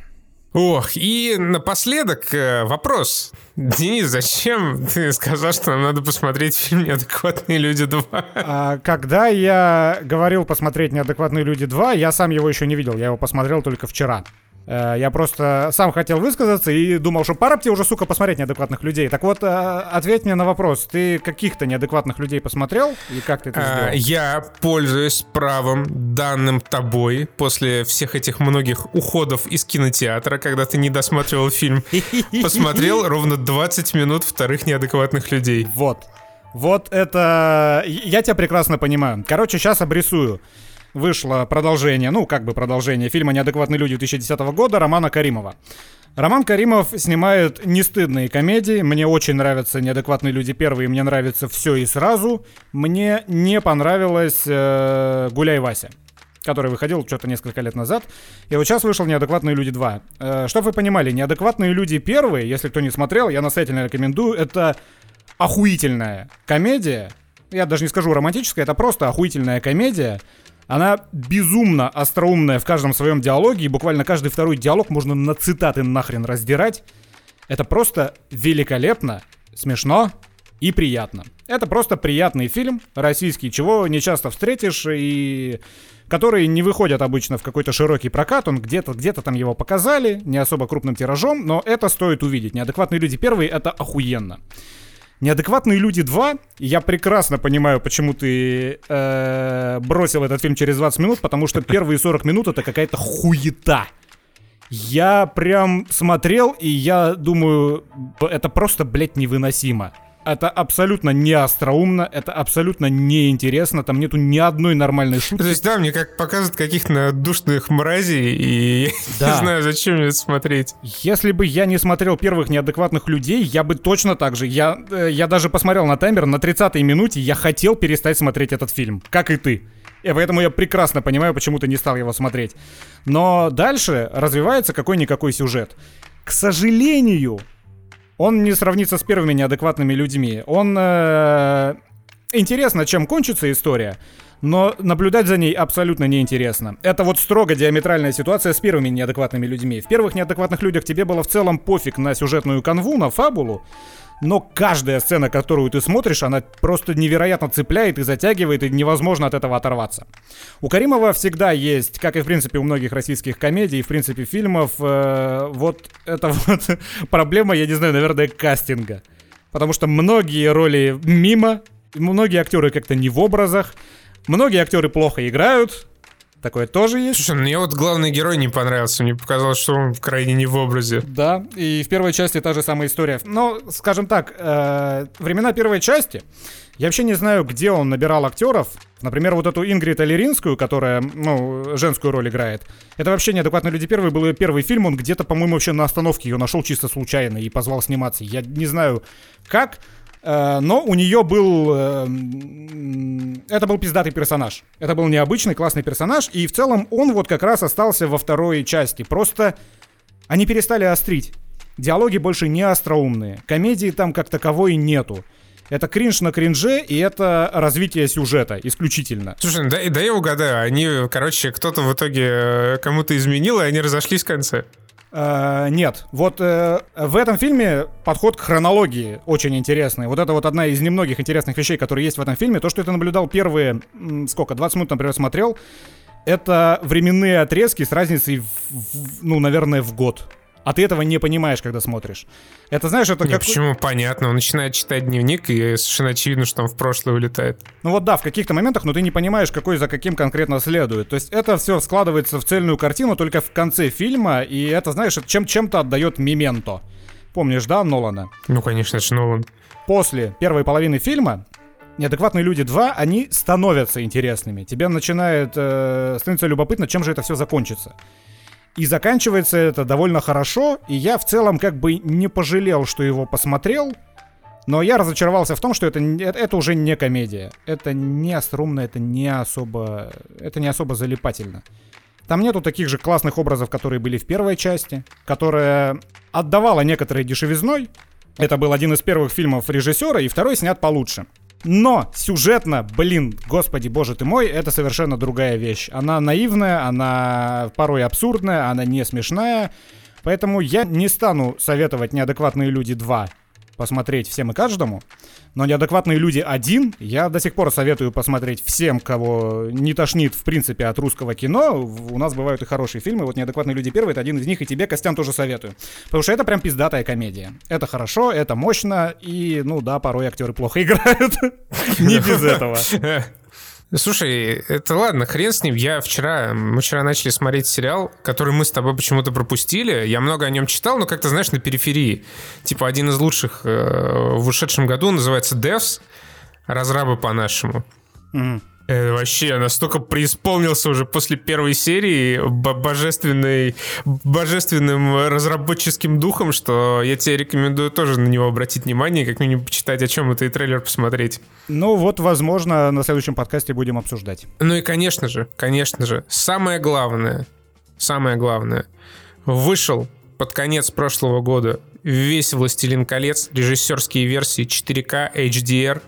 Ох, и напоследок э, вопрос. Денис, зачем ты сказал, что нам надо посмотреть фильм «Неадекватные люди 2»? А, когда я говорил посмотреть «Неадекватные люди 2», я сам его еще не видел, я его посмотрел только вчера. Э, я просто сам хотел высказаться и думал, что пора тебе уже, сука, посмотреть неадекватных людей. Так вот, э, ответь мне на вопрос. Ты каких-то неадекватных людей посмотрел? И как ты это сделал? Я пользуюсь правом, данным тобой, после всех этих многих уходов из кинотеатра, когда ты не досматривал фильм, посмотрел ровно 20 минут вторых неадекватных людей. Вот. Вот это... Я тебя прекрасно понимаю. Короче, сейчас обрисую вышло продолжение, ну, как бы продолжение фильма «Неадекватные люди» 2010 года Романа Каримова. Роман Каримов снимает нестыдные комедии. Мне очень нравятся «Неадекватные люди» первые, мне нравится «Все и сразу». Мне не понравилось э, «Гуляй, Вася» который выходил что-то несколько лет назад. И вот сейчас вышел «Неадекватные люди 2». Э, чтобы вы понимали, «Неадекватные люди» первые, если кто не смотрел, я настоятельно рекомендую, это охуительная комедия. Я даже не скажу романтическая, это просто охуительная комедия она безумно остроумная в каждом своем диалоге, и буквально каждый второй диалог можно на цитаты нахрен раздирать. Это просто великолепно, смешно и приятно. Это просто приятный фильм, российский, чего не часто встретишь, и которые не выходят обычно в какой-то широкий прокат, он где-то где там его показали, не особо крупным тиражом, но это стоит увидеть. Неадекватные люди первые — это охуенно. Неадекватные люди 2, я прекрасно понимаю, почему ты э, бросил этот фильм через 20 минут, потому что первые 40 минут это какая-то хуета. Я прям смотрел, и я думаю, это просто, блядь, невыносимо. Это абсолютно не остроумно, это абсолютно неинтересно, там нету ни одной нормальной шутки. То есть, да, мне как показывают каких-то душных мразей, и да. не знаю, зачем мне это смотреть. Если бы я не смотрел первых неадекватных людей, я бы точно так же, я, э, я даже посмотрел на таймер, на 30-й минуте я хотел перестать смотреть этот фильм, как и ты. И поэтому я прекрасно понимаю, почему ты не стал его смотреть. Но дальше развивается какой-никакой сюжет. К сожалению, он не сравнится с первыми неадекватными людьми. Он... Э, интересно, чем кончится история, но наблюдать за ней абсолютно неинтересно. Это вот строго диаметральная ситуация с первыми неадекватными людьми. В первых неадекватных людях тебе было в целом пофиг на сюжетную канву, на фабулу, но каждая сцена, которую ты смотришь, она просто невероятно цепляет и затягивает, и невозможно от этого оторваться. У Каримова всегда есть, как и в принципе у многих российских комедий, в принципе фильмов, э, вот это вот проблема, я не знаю, наверное, кастинга. Потому что многие роли мимо, многие актеры как-то не в образах, многие актеры плохо играют, Такое тоже есть. Слушай, мне вот главный герой не понравился. Мне показалось, что он крайне не в образе. Да, и в первой части та же самая история. Но, скажем так, э, времена первой части, я вообще не знаю, где он набирал актеров. Например, вот эту Ингрид Алеринскую, которая, ну, женскую роль играет. Это вообще неадекватно люди первый был ее первый фильм. Он где-то, по-моему, вообще на остановке ее нашел чисто случайно и позвал сниматься. Я не знаю как, но у нее был... Э, это был пиздатый персонаж. Это был необычный, классный персонаж. И в целом он вот как раз остался во второй части. Просто они перестали острить. Диалоги больше не остроумные. Комедии там как таковой нету. Это кринж на кринже, и это развитие сюжета исключительно. Слушай, да, да я угадаю. Они, короче, кто-то в итоге э, кому-то изменил, и они разошлись в конце. Э, нет. Вот э, в этом фильме подход к хронологии очень интересный. Вот это вот одна из немногих интересных вещей, которые есть в этом фильме. То, что ты наблюдал первые, сколько, 20 минут, например, смотрел, это временные отрезки с разницей, в- ну, наверное, в год. А ты этого не понимаешь, когда смотришь. Это, знаешь, это Не, как... почему? Понятно. Он начинает читать дневник, и совершенно очевидно, что он в прошлое улетает. Ну вот да, в каких-то моментах, но ты не понимаешь, какой за каким конкретно следует. То есть это все складывается в цельную картину только в конце фильма, и это, знаешь, чем, чем-то отдает Мементо. Помнишь, да, Нолана? Ну, конечно, это же Нолан. После первой половины фильма Неадекватные люди 2, они становятся интересными. Тебе начинает э, становиться любопытно, чем же это все закончится. И заканчивается это довольно хорошо, и я в целом как бы не пожалел, что его посмотрел, но я разочаровался в том, что это, это, уже не комедия. Это не остроумно, это не особо... Это не особо залипательно. Там нету таких же классных образов, которые были в первой части, которая отдавала некоторой дешевизной. Это был один из первых фильмов режиссера, и второй снят получше. Но сюжетно, блин, господи боже ты мой, это совершенно другая вещь. Она наивная, она порой абсурдная, она не смешная. Поэтому я не стану советовать «Неадекватные люди 2» посмотреть всем и каждому. Но «Неадекватные люди 1» я до сих пор советую посмотреть всем, кого не тошнит, в принципе, от русского кино. У нас бывают и хорошие фильмы. Вот «Неадекватные люди 1» — это один из них, и тебе, Костян, тоже советую. Потому что это прям пиздатая комедия. Это хорошо, это мощно, и, ну да, порой актеры плохо играют. Не без этого. Слушай, это ладно, хрен с ним. Я вчера, мы вчера начали смотреть сериал, который мы с тобой почему-то пропустили. Я много о нем читал, но как-то, знаешь, на периферии. Типа один из лучших э, в ушедшем году называется Devs. Разрабы по-нашему. Мгм. Э, вообще, я настолько преисполнился уже после первой серии бо- божественной, божественным разработческим духом, что я тебе рекомендую тоже на него обратить внимание, как минимум почитать, о чем это, и трейлер посмотреть. Ну вот, возможно, на следующем подкасте будем обсуждать. Ну и, конечно же, конечно же, самое главное, самое главное, вышел под конец прошлого года весь «Властелин колец», режиссерские версии 4К, HDR.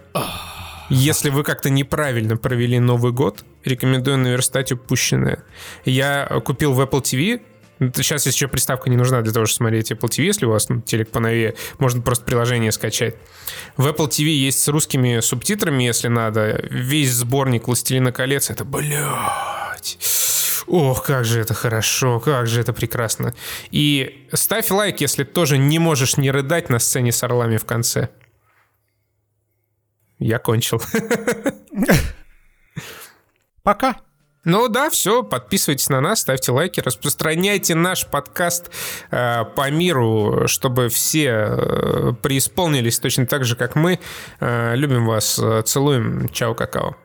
Если вы как-то неправильно провели Новый год, рекомендую наверстать упущенное. Я купил в Apple TV, Сейчас еще приставка не нужна для того, чтобы смотреть Apple TV, если у вас ну, телек поновее, можно просто приложение скачать. В Apple TV есть с русскими субтитрами, если надо. Весь сборник «Властелина колец» — это, блядь... Ох, как же это хорошо, как же это прекрасно. И ставь лайк, если тоже не можешь не рыдать на сцене с орлами в конце. Я кончил. Пока. Ну да, все, подписывайтесь на нас, ставьте лайки, распространяйте наш подкаст э, по миру, чтобы все э, преисполнились точно так же, как мы. Э, любим вас, э, целуем, чао, какао.